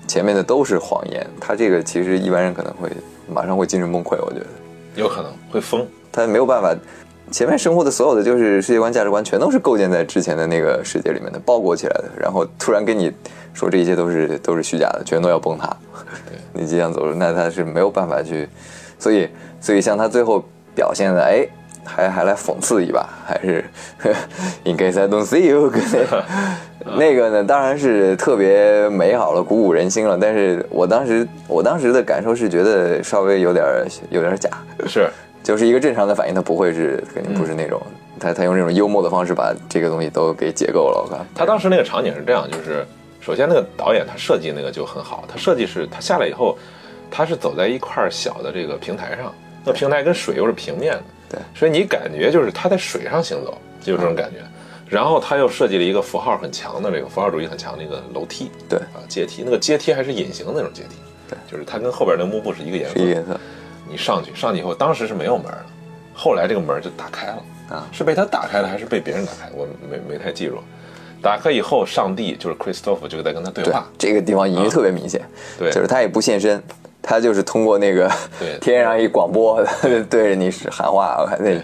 前面的都是谎言，他这个其实一般人可能会马上会精神崩溃，我觉得有可能会疯，他没有办法。前面生活的所有的就是世界观、价值观，全都是构建在之前的那个世界里面的，包裹起来的。然后突然给你说这一切都是都是虚假的，全都要崩塌。你即将走入，那他是没有办法去，所以所以像他最后表现的，哎，还还来讽刺一把，还是 In case I don't see you，那个呢，当然是特别美好了，鼓舞人心了。但是我当时我当时的感受是觉得稍微有点有点假。是就是一个正常的反应，他不会是肯定不是那种，他他用这种幽默的方式把这个东西都给解构了。我看他当时那个场景是这样，就是首先那个导演他设计那个就很好，他设计是他下来以后，他是走在一块小的这个平台上，那平台跟水又是平面的，对，所以你感觉就是他在水上行走，就有这种感觉。然后他又设计了一个符号很强的这个符号主义很强的一个楼梯，对。啊阶梯，那个阶梯还是隐形的那种阶梯，对，就是它跟后边那幕布是一个颜色。一，个颜色，你上去，上去以后，当时是没有门的，后来这个门就打开了，啊。是被他打开了还是被别人打开？我没没太记住。打开以后，上帝就是 Christopher 就在跟他对对话，，这个地方隐喻特别明显，对就是他也不现身，他就是通过那个对 天上一广播对着你是喊话，还那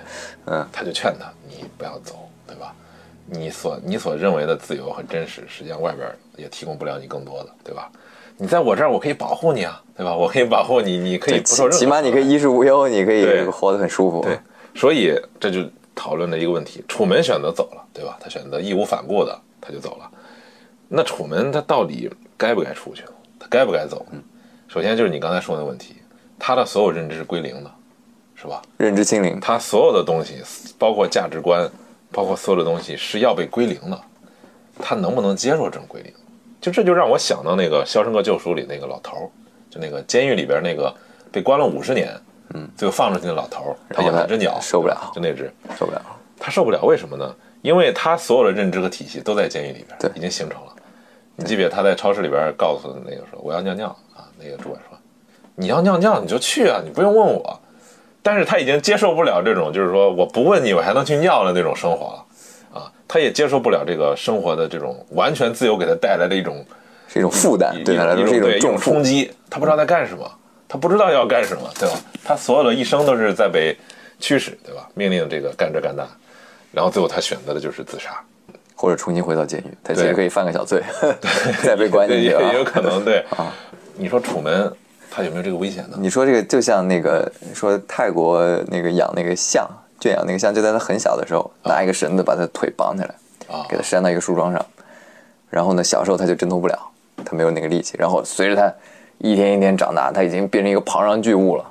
嗯，他就劝他你不要走，对吧？你所你所认为的自由和真实，实际上外边也提供不了你更多的，对吧？你在我这儿，我可以保护你啊，对吧？我可以保护你，你可以不受任何起起码你可以衣食无忧，你可以活得很舒服。对，所以这就讨论了一个问题：楚门选择走了，对吧？他选择义无反顾的，他就走了。那楚门他到底该不该出去？他该不该走呢？首先就是你刚才说的问题，他的所有认知是归零的，是吧？认知清零，他所有的东西，包括价值观，包括所有的东西是要被归零的。他能不能接受这种归零？就这就让我想到那个《肖申克救赎》里那个老头儿，就那个监狱里边那个被关了五十年，嗯，最后放出去的老头儿，他养了只鸟，受不了就那只，受不了。他受不了，为什么呢？因为他所有的认知和体系都在监狱里边，对已经形成了。你记不记得他在超市里边告诉那个说我要尿尿啊，那个主管说你要尿尿你就去啊，你不用问我。但是他已经接受不了这种就是说我不问你我还能去尿的那种生活了啊，他也接受不了这个生活的这种完全自由给他带来的一种是一种负担，一对他来说是一种冲。击，他不知道在干什么，他不知道要干什么，对吧？他所有的一生都是在被驱使，对吧？命令这个干这干那，然后最后他选择的就是自杀，或者重新回到监狱，他其实可以犯个小罪，再被关进，去也也有啊。可能对。啊。你说楚门他有没有这个危险呢？你说这个就像那个说泰国那个养那个象，圈养那个象，就在他很小的时候，拿一个绳子把他腿绑起来，啊。给他拴到一个树桩上，然后呢，小时候他就挣脱不了，他没有那个力气，然后随着他一天一天长大，他已经变成一个庞然巨物了，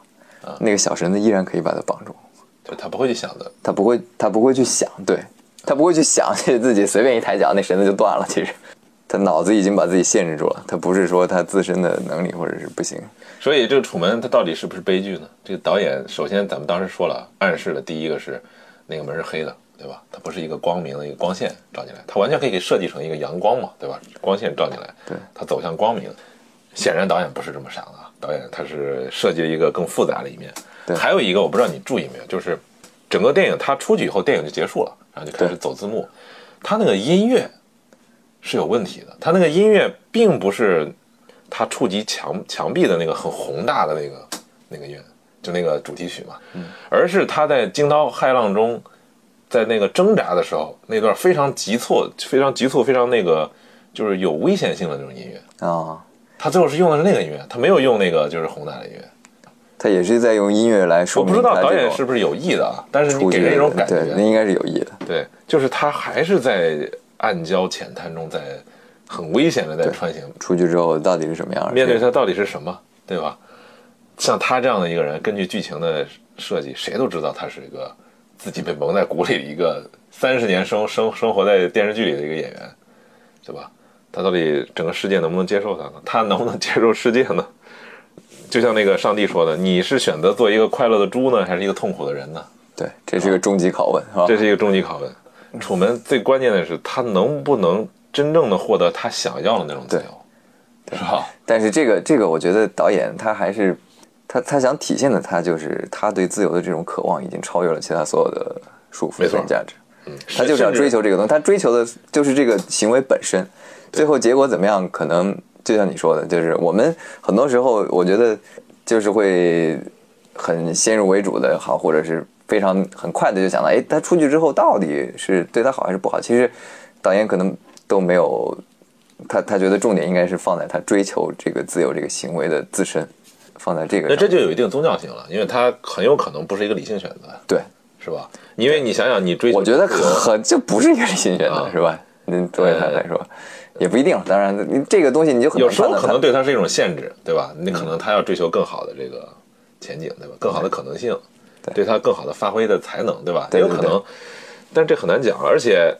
那个小绳子依然可以把他绑住，就他不会去想的，他不会，他不会去想，对他不会去想，自己随便一抬脚，那绳子就断了。其实他脑子已经把自己限制住了，他不是说他自身的能力或者是不行。所以这个楚门他到底是不是悲剧呢？这个导演首先咱们当时说了，暗示了第一个是那个门是黑的，对吧？它不是一个光明的一个光线照进来，它完全可以给设计成一个阳光嘛，对吧？光线照进来，对，它走向光明。显然导演不是这么想的啊，导演他是设计了一个更复杂的一面。对还有一个我不知道你注意没有，就是整个电影它出去以后，电影就结束了，然后就开始走字幕，它那个音乐是有问题的，它那个音乐并不是它触及墙墙壁的那个很宏大的那个那个乐，就那个主题曲嘛，嗯而是他在惊涛骇浪中，在那个挣扎的时候，那段非常急促、非常急促、非常那个就是有危险性的那种音乐。啊，他最后是用的是那个音乐，他没有用那个就是宏大的音乐。他也是在用音乐来说明我不知道导演是不是有意的啊，但是你给人一种感觉，那，应该是有意的。对，就是他还是在暗礁浅滩中，在很危险的在穿行，出去之后到底是什么样？面对他到底是什么，对吧？像他这样的一个人，根据剧情的设计，谁都知道他是一个自己被蒙在鼓里的一个三十年生生生活在电视剧里的一个演员，对吧？他到底整个世界能不能接受他呢？他能不能接受世界呢？就像那个上帝说的，你是选择做一个快乐的猪呢，还是一个痛苦的人呢？对，这是一个终极拷问，是吧？这是一个终极拷问。楚门最关键的是，他能不能真正的获得他想要的那种自由，是吧？但是这个这个，我觉得导演他还是他他想体现的，他就是他对自由的这种渴望已经超越了其他所有的束缚跟价值。嗯，他就是要追求这个东西，他追求的就是这个行为本身。最后结果怎么样，可能就像你说的，就是我们很多时候，我觉得就是会很先入为主的好，或者是非常很快的就想到，哎，他出去之后到底是对他好还是不好？其实导演可能都没有，他他觉得重点应该是放在他追求这个自由这个行为的自身，放在这个那。这就有一定宗教性了，因为他很有可能不是一个理性选择，对，是吧？因为你想想，你追求我觉得很这不是一个理性选择，啊是吧？嗯，作为他来说，也不一定。当然，你这个东西你就很有时候可能对他是一种限制，对吧？你可能他要追求更好的这个前景，对吧？更好的可能性，对他更好的发挥的才能，对吧？也有可能，但是这很难讲，而且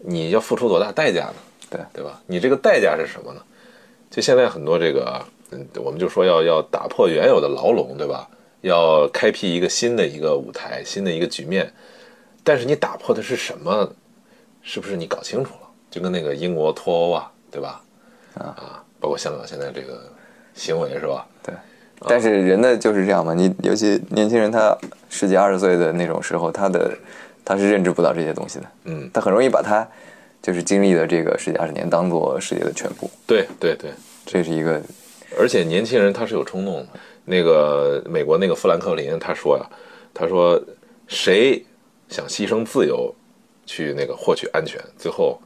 你要付出多大代价呢？对对吧？你这个代价是什么呢？就现在很多这个，嗯，我们就说要要打破原有的牢笼，对吧？要开辟一个新的一个舞台，新的一个局面，但是你打破的是什么？是不是你搞清楚了？就跟那个英国脱欧啊，对吧？啊，包括香港现在这个行为是吧？对。但是人的就是这样嘛，你尤其年轻人，他十几二十岁的那种时候，他的他是认知不到这些东西的，嗯，他很容易把他就是经历的这个十几二十年当做世界的全部，对对对，这是一个而且年轻人他是有冲动的。那个美国那个富兰克林他说呀，他说谁想牺牲自由去那个获取安全，最后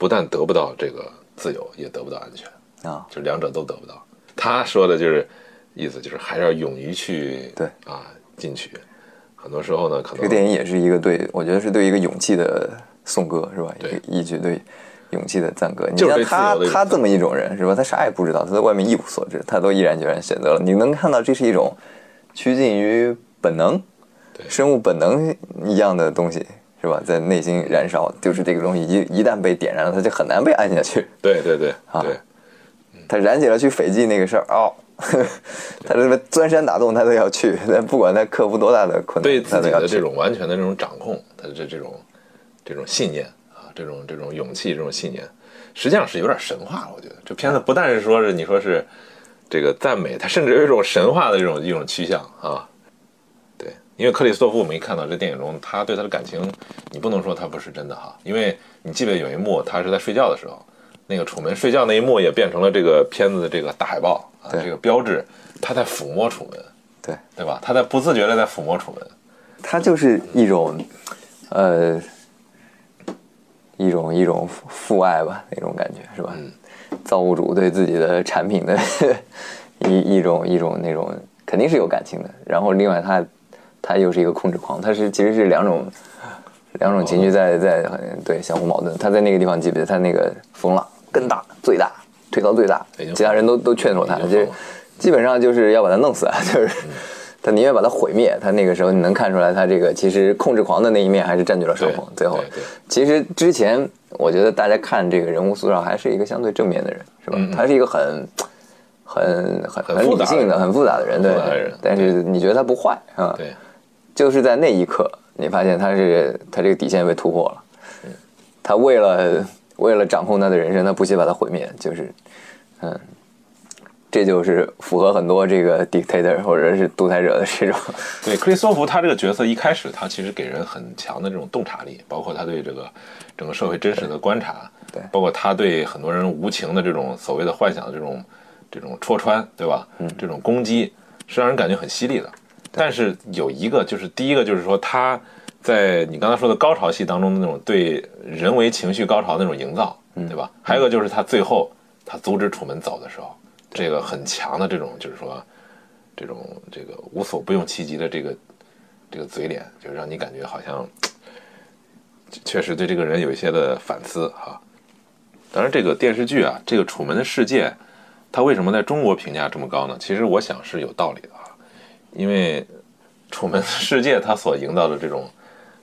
不但得不到这个自由，也得不到安全，啊，就两者都得不到。他说的就是意思就是还是要勇于去对啊进取。很多时候呢，可能这个电影也是一个对我觉得是对一个勇气的颂歌，是吧？对一一句对勇气的赞歌。你像他他这么一种人，是吧？他啥也不知道，他在外面一无所知，他都毅然决然选择了。你能看到这是一种趋近于本能，对生物本能一样的东西，是吧？在内心燃烧，就是这个东西一一旦被点燃了，它就很难被按下去。对对对啊对他燃起了去斐济那个事儿哦，他这个钻山打洞他都要去，但不管他克服多大的困难，对自。己的这种完全的这种掌控，他的这这种这种信念啊，这种这种勇气，这种信念，实际上是有点神话了。我觉得这片子不但是说是你说是这个赞美，它甚至有一种神话的这种一种趋向啊。对，因为克里斯托夫，我们一看到这电影中他对他的感情，你不能说他不是真的哈，因为你记得有一幕他是在睡觉的时候，那个楚门睡觉那一幕也变成了这个片子的这个大海报啊，这个标志，他在抚摸楚门，对，对吧？他在不自觉的在抚摸楚门。他就是一种，呃，一种一种父父爱吧，那种感觉是吧？造物主对自己的产品的 一一种一种那种肯定是有感情的。然后另外他他又是一个控制狂，他是其实是两种两种情绪在在对相互矛盾。他在那个地方记不记得他那个疯了更大最大推到最大，其他人都都劝说他，就是基本上就是要把他弄死啊，就是。他宁愿把他毁灭。他那个时候你能看出来，他这个其实控制狂的那一面还是占据了上风。最后其实之前我觉得大家看这个人物塑造还是一个相对正面的人，是吧？嗯嗯他是一个很很很很理性的、很复杂的人，对。但是你觉得他不坏啊？对，就是在那一刻，你发现他是他这个底线被突破了。他为了为了掌控他的人生，他不惜把它毁灭，就是嗯。这就是符合很多这个 dictator 或者是独裁者的这种，对，克里斯托弗他这个角色一开始他其实给人很强的这种洞察力，包括他对这个整个社会真实的观察，对包括他对很多人无情的这种所谓的幻想的这种这种戳穿，对吧？嗯，这种攻击是让人感觉很犀利的。但是有一个就是第一个就是说他在你刚才说的高潮戏当中的那种对人为情绪高潮的那种营造，对吧？还有一个就是他最后他阻止楚门走的时候。这个很强的这种，就是说，这种这个无所不用其极的这个这个嘴脸，就让你感觉好像确实对这个人有一些的反思哈。当然，这个电视剧啊，这个《楚门的世界》，它为什么在中国评价这么高呢？其实我想是有道理的啊，因为《楚门的世界》它所营造的这种，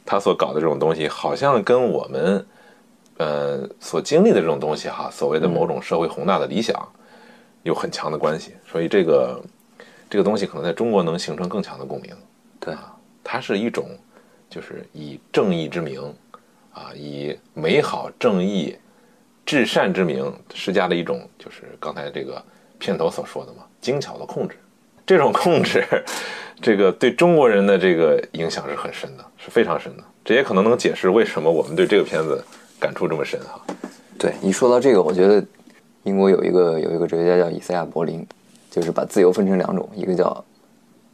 它所搞的这种东西，好像跟我们呃所经历的这种东西哈，所谓的某种社会宏大的理想。有很强的关系，所以这个这个东西可能在中国能形成更强的共鸣。对啊，它是一种就是以正义之名啊，以美好、正义、至善之名施加的一种，就是刚才这个片头所说的嘛，精巧的控制。这种控制，这个对中国人的这个影响是很深的，是非常深的。这也可能能解释为什么我们对这个片子感触这么深哈。对一说到这个，我觉得。英国有一个有一个哲学家叫以赛亚·柏林，就是把自由分成两种，一个叫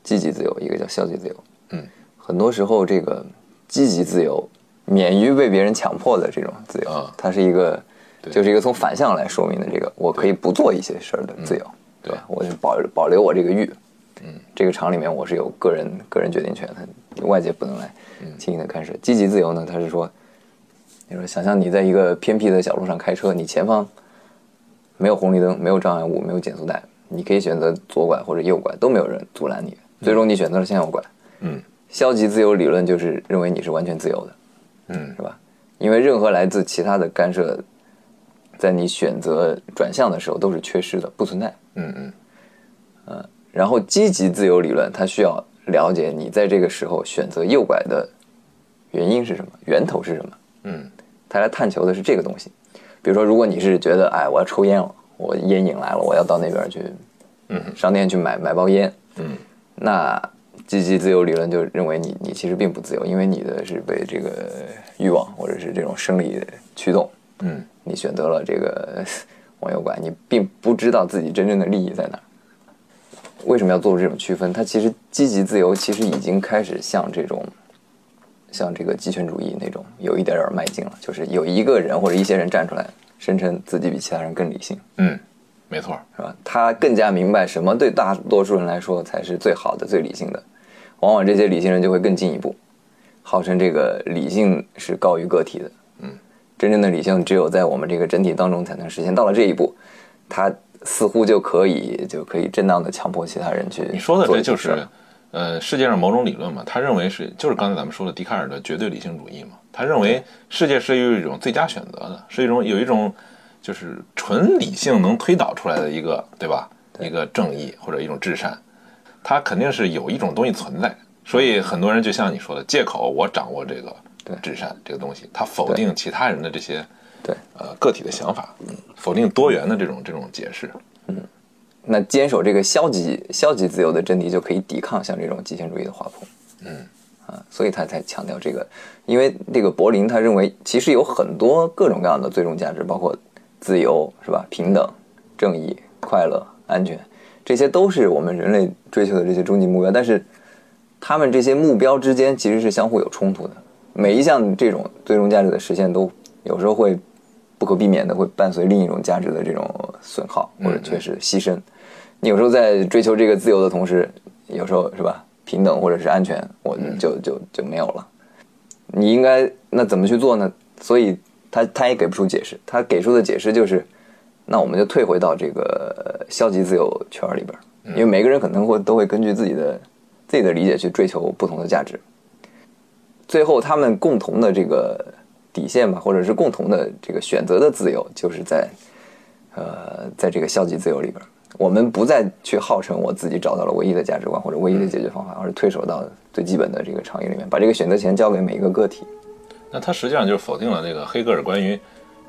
积极自由，一个叫消极自由。嗯，很多时候这个积极自由，免于被别人强迫的这种自由，啊它是一个，就是一个从反向来说明的这个，我可以不做一些事儿的自由，对？我就保保留我这个欲，嗯，这个厂里面我是有个人个人决定权的，外界不能来轻易的干涉。积极自由呢，他是说，你说想象你在一个偏僻的小路上开车，你前方。没有红绿灯，没有障碍物，没有减速带，你可以选择左拐或者右拐，都没有人阻拦你。最终你选择了向右拐。嗯，消极自由理论就是认为你是完全自由的，嗯，是吧？因为任何来自其他的干涉，在你选择转向的时候都是缺失的，不存在。嗯嗯嗯，然后积极自由理论，它需要了解你在这个时候选择右拐的原因是什么，源头是什么。嗯，它来探求的是这个东西。比如说，如果你是觉得，哎，我要抽烟了，我烟瘾来了，我要到那边去，嗯，商店去买买包烟，嗯，那积极自由理论就认为你你其实并不自由，因为你的是被这个欲望或者是这种生理驱动，嗯你选择了这个 网友馆，你并不知道自己真正的利益在哪儿。为什么要做出这种区分？它其实积极自由其实已经开始向这种，像这个极权主义那种有一点点迈进了，就是有一个人或者一些人站出来，声称自己比其他人更理性，嗯，没错，是吧？他更加明白什么对大多数人来说才是最好的、最理性的。往往这些理性人就会更进一步，号称这个理性是高于个体的。嗯，真正的理性只有在我们这个整体当中才能实现。到了这一步，他似乎就可以就可以正当的强迫其他人去。你说的这就是，呃，世界上某种理论嘛，他认为是就是刚才咱们说的笛卡尔的绝对理性主义嘛，他认为世界是有一种最佳选择的，是一种有一种就是纯理性能推导出来的一个，对吧？一个正义或者一种至善，它肯定是有一种东西存在，所以很多人就像你说的，借口我掌握这个对。至善这个东西，他否定其他人的这些对。呃个体的想法，嗯。否定多元的这种这种解释，嗯。那坚守这个消极消极自由的真理，就可以抵抗像这种极权主义的滑坡。嗯。啊，所以他才强调这个，因为这个柏林他认为其实有很多各种各样的最终价值，包括自由是吧、平等、正义、快乐、安全，这些都是我们人类追求的这些终极目标。但是他们这些目标之间其实是相互有冲突的，每一项这种最终价值的实现都有时候会不可避免的会伴随另一种价值的这种损耗或者缺失、牺牲。你有时候在追求这个自由的同时，有时候是吧，平等或者是安全，我就就就没有了。你应该那怎么去做呢？所以他他也给不出解释，他给出的解释就是，那我们就退回到这个消极自由圈里边，因为每个人可能会都会根据自己的自己的理解去追求不同的价值。最后，他们共同的这个底线吧，或者是共同的这个选择的自由，就是在呃，在这个消极自由里边，我们不再去号称我自己找到了唯一的价值观或者唯一的解决方法，而是退守到最基本的这个场域里面，把这个选择权交给每一个个体。那他实际上就是否定了这个黑格尔关于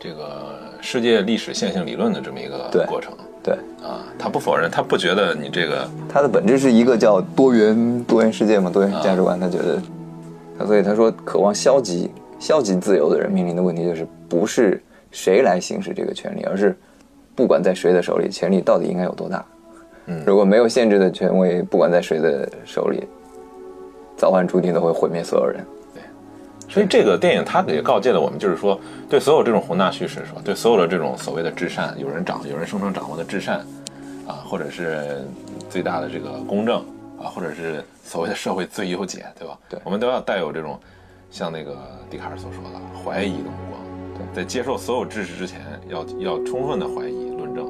这个世界历史线性理论的这么一个对过程对，啊，他不否认，他不觉得你这个他的本质是一个叫多元多元世界嘛，多元价值观。他觉得，他所以他说，渴望消极消极自由的人面临的问题就是，不是谁来行使这个权利，而是不管在谁的手里，权力到底应该有多大。嗯如果没有限制的权威，不管在谁的手里，早晚注定都会毁灭所有人。对所以这个电影它也告诫了我们，就是说，对所有这种宏大叙事，是吧？对所有的这种所谓的至善，有人掌，有人声称掌握的至善，啊，或者是最大的这个公正，啊，或者是所谓的社会最优解，对吧？对我们都要带有这种像那个笛卡尔所说的怀疑的目光。对在接受所有知识之前，要要充分的怀疑论证。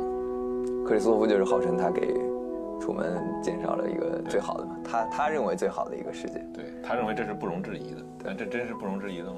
克里斯托夫就是号称他给楚门介绍了一个最好的嘛，他他认为最好的一个世界。对他认为这是不容置疑的，但这真是不容置疑的吗？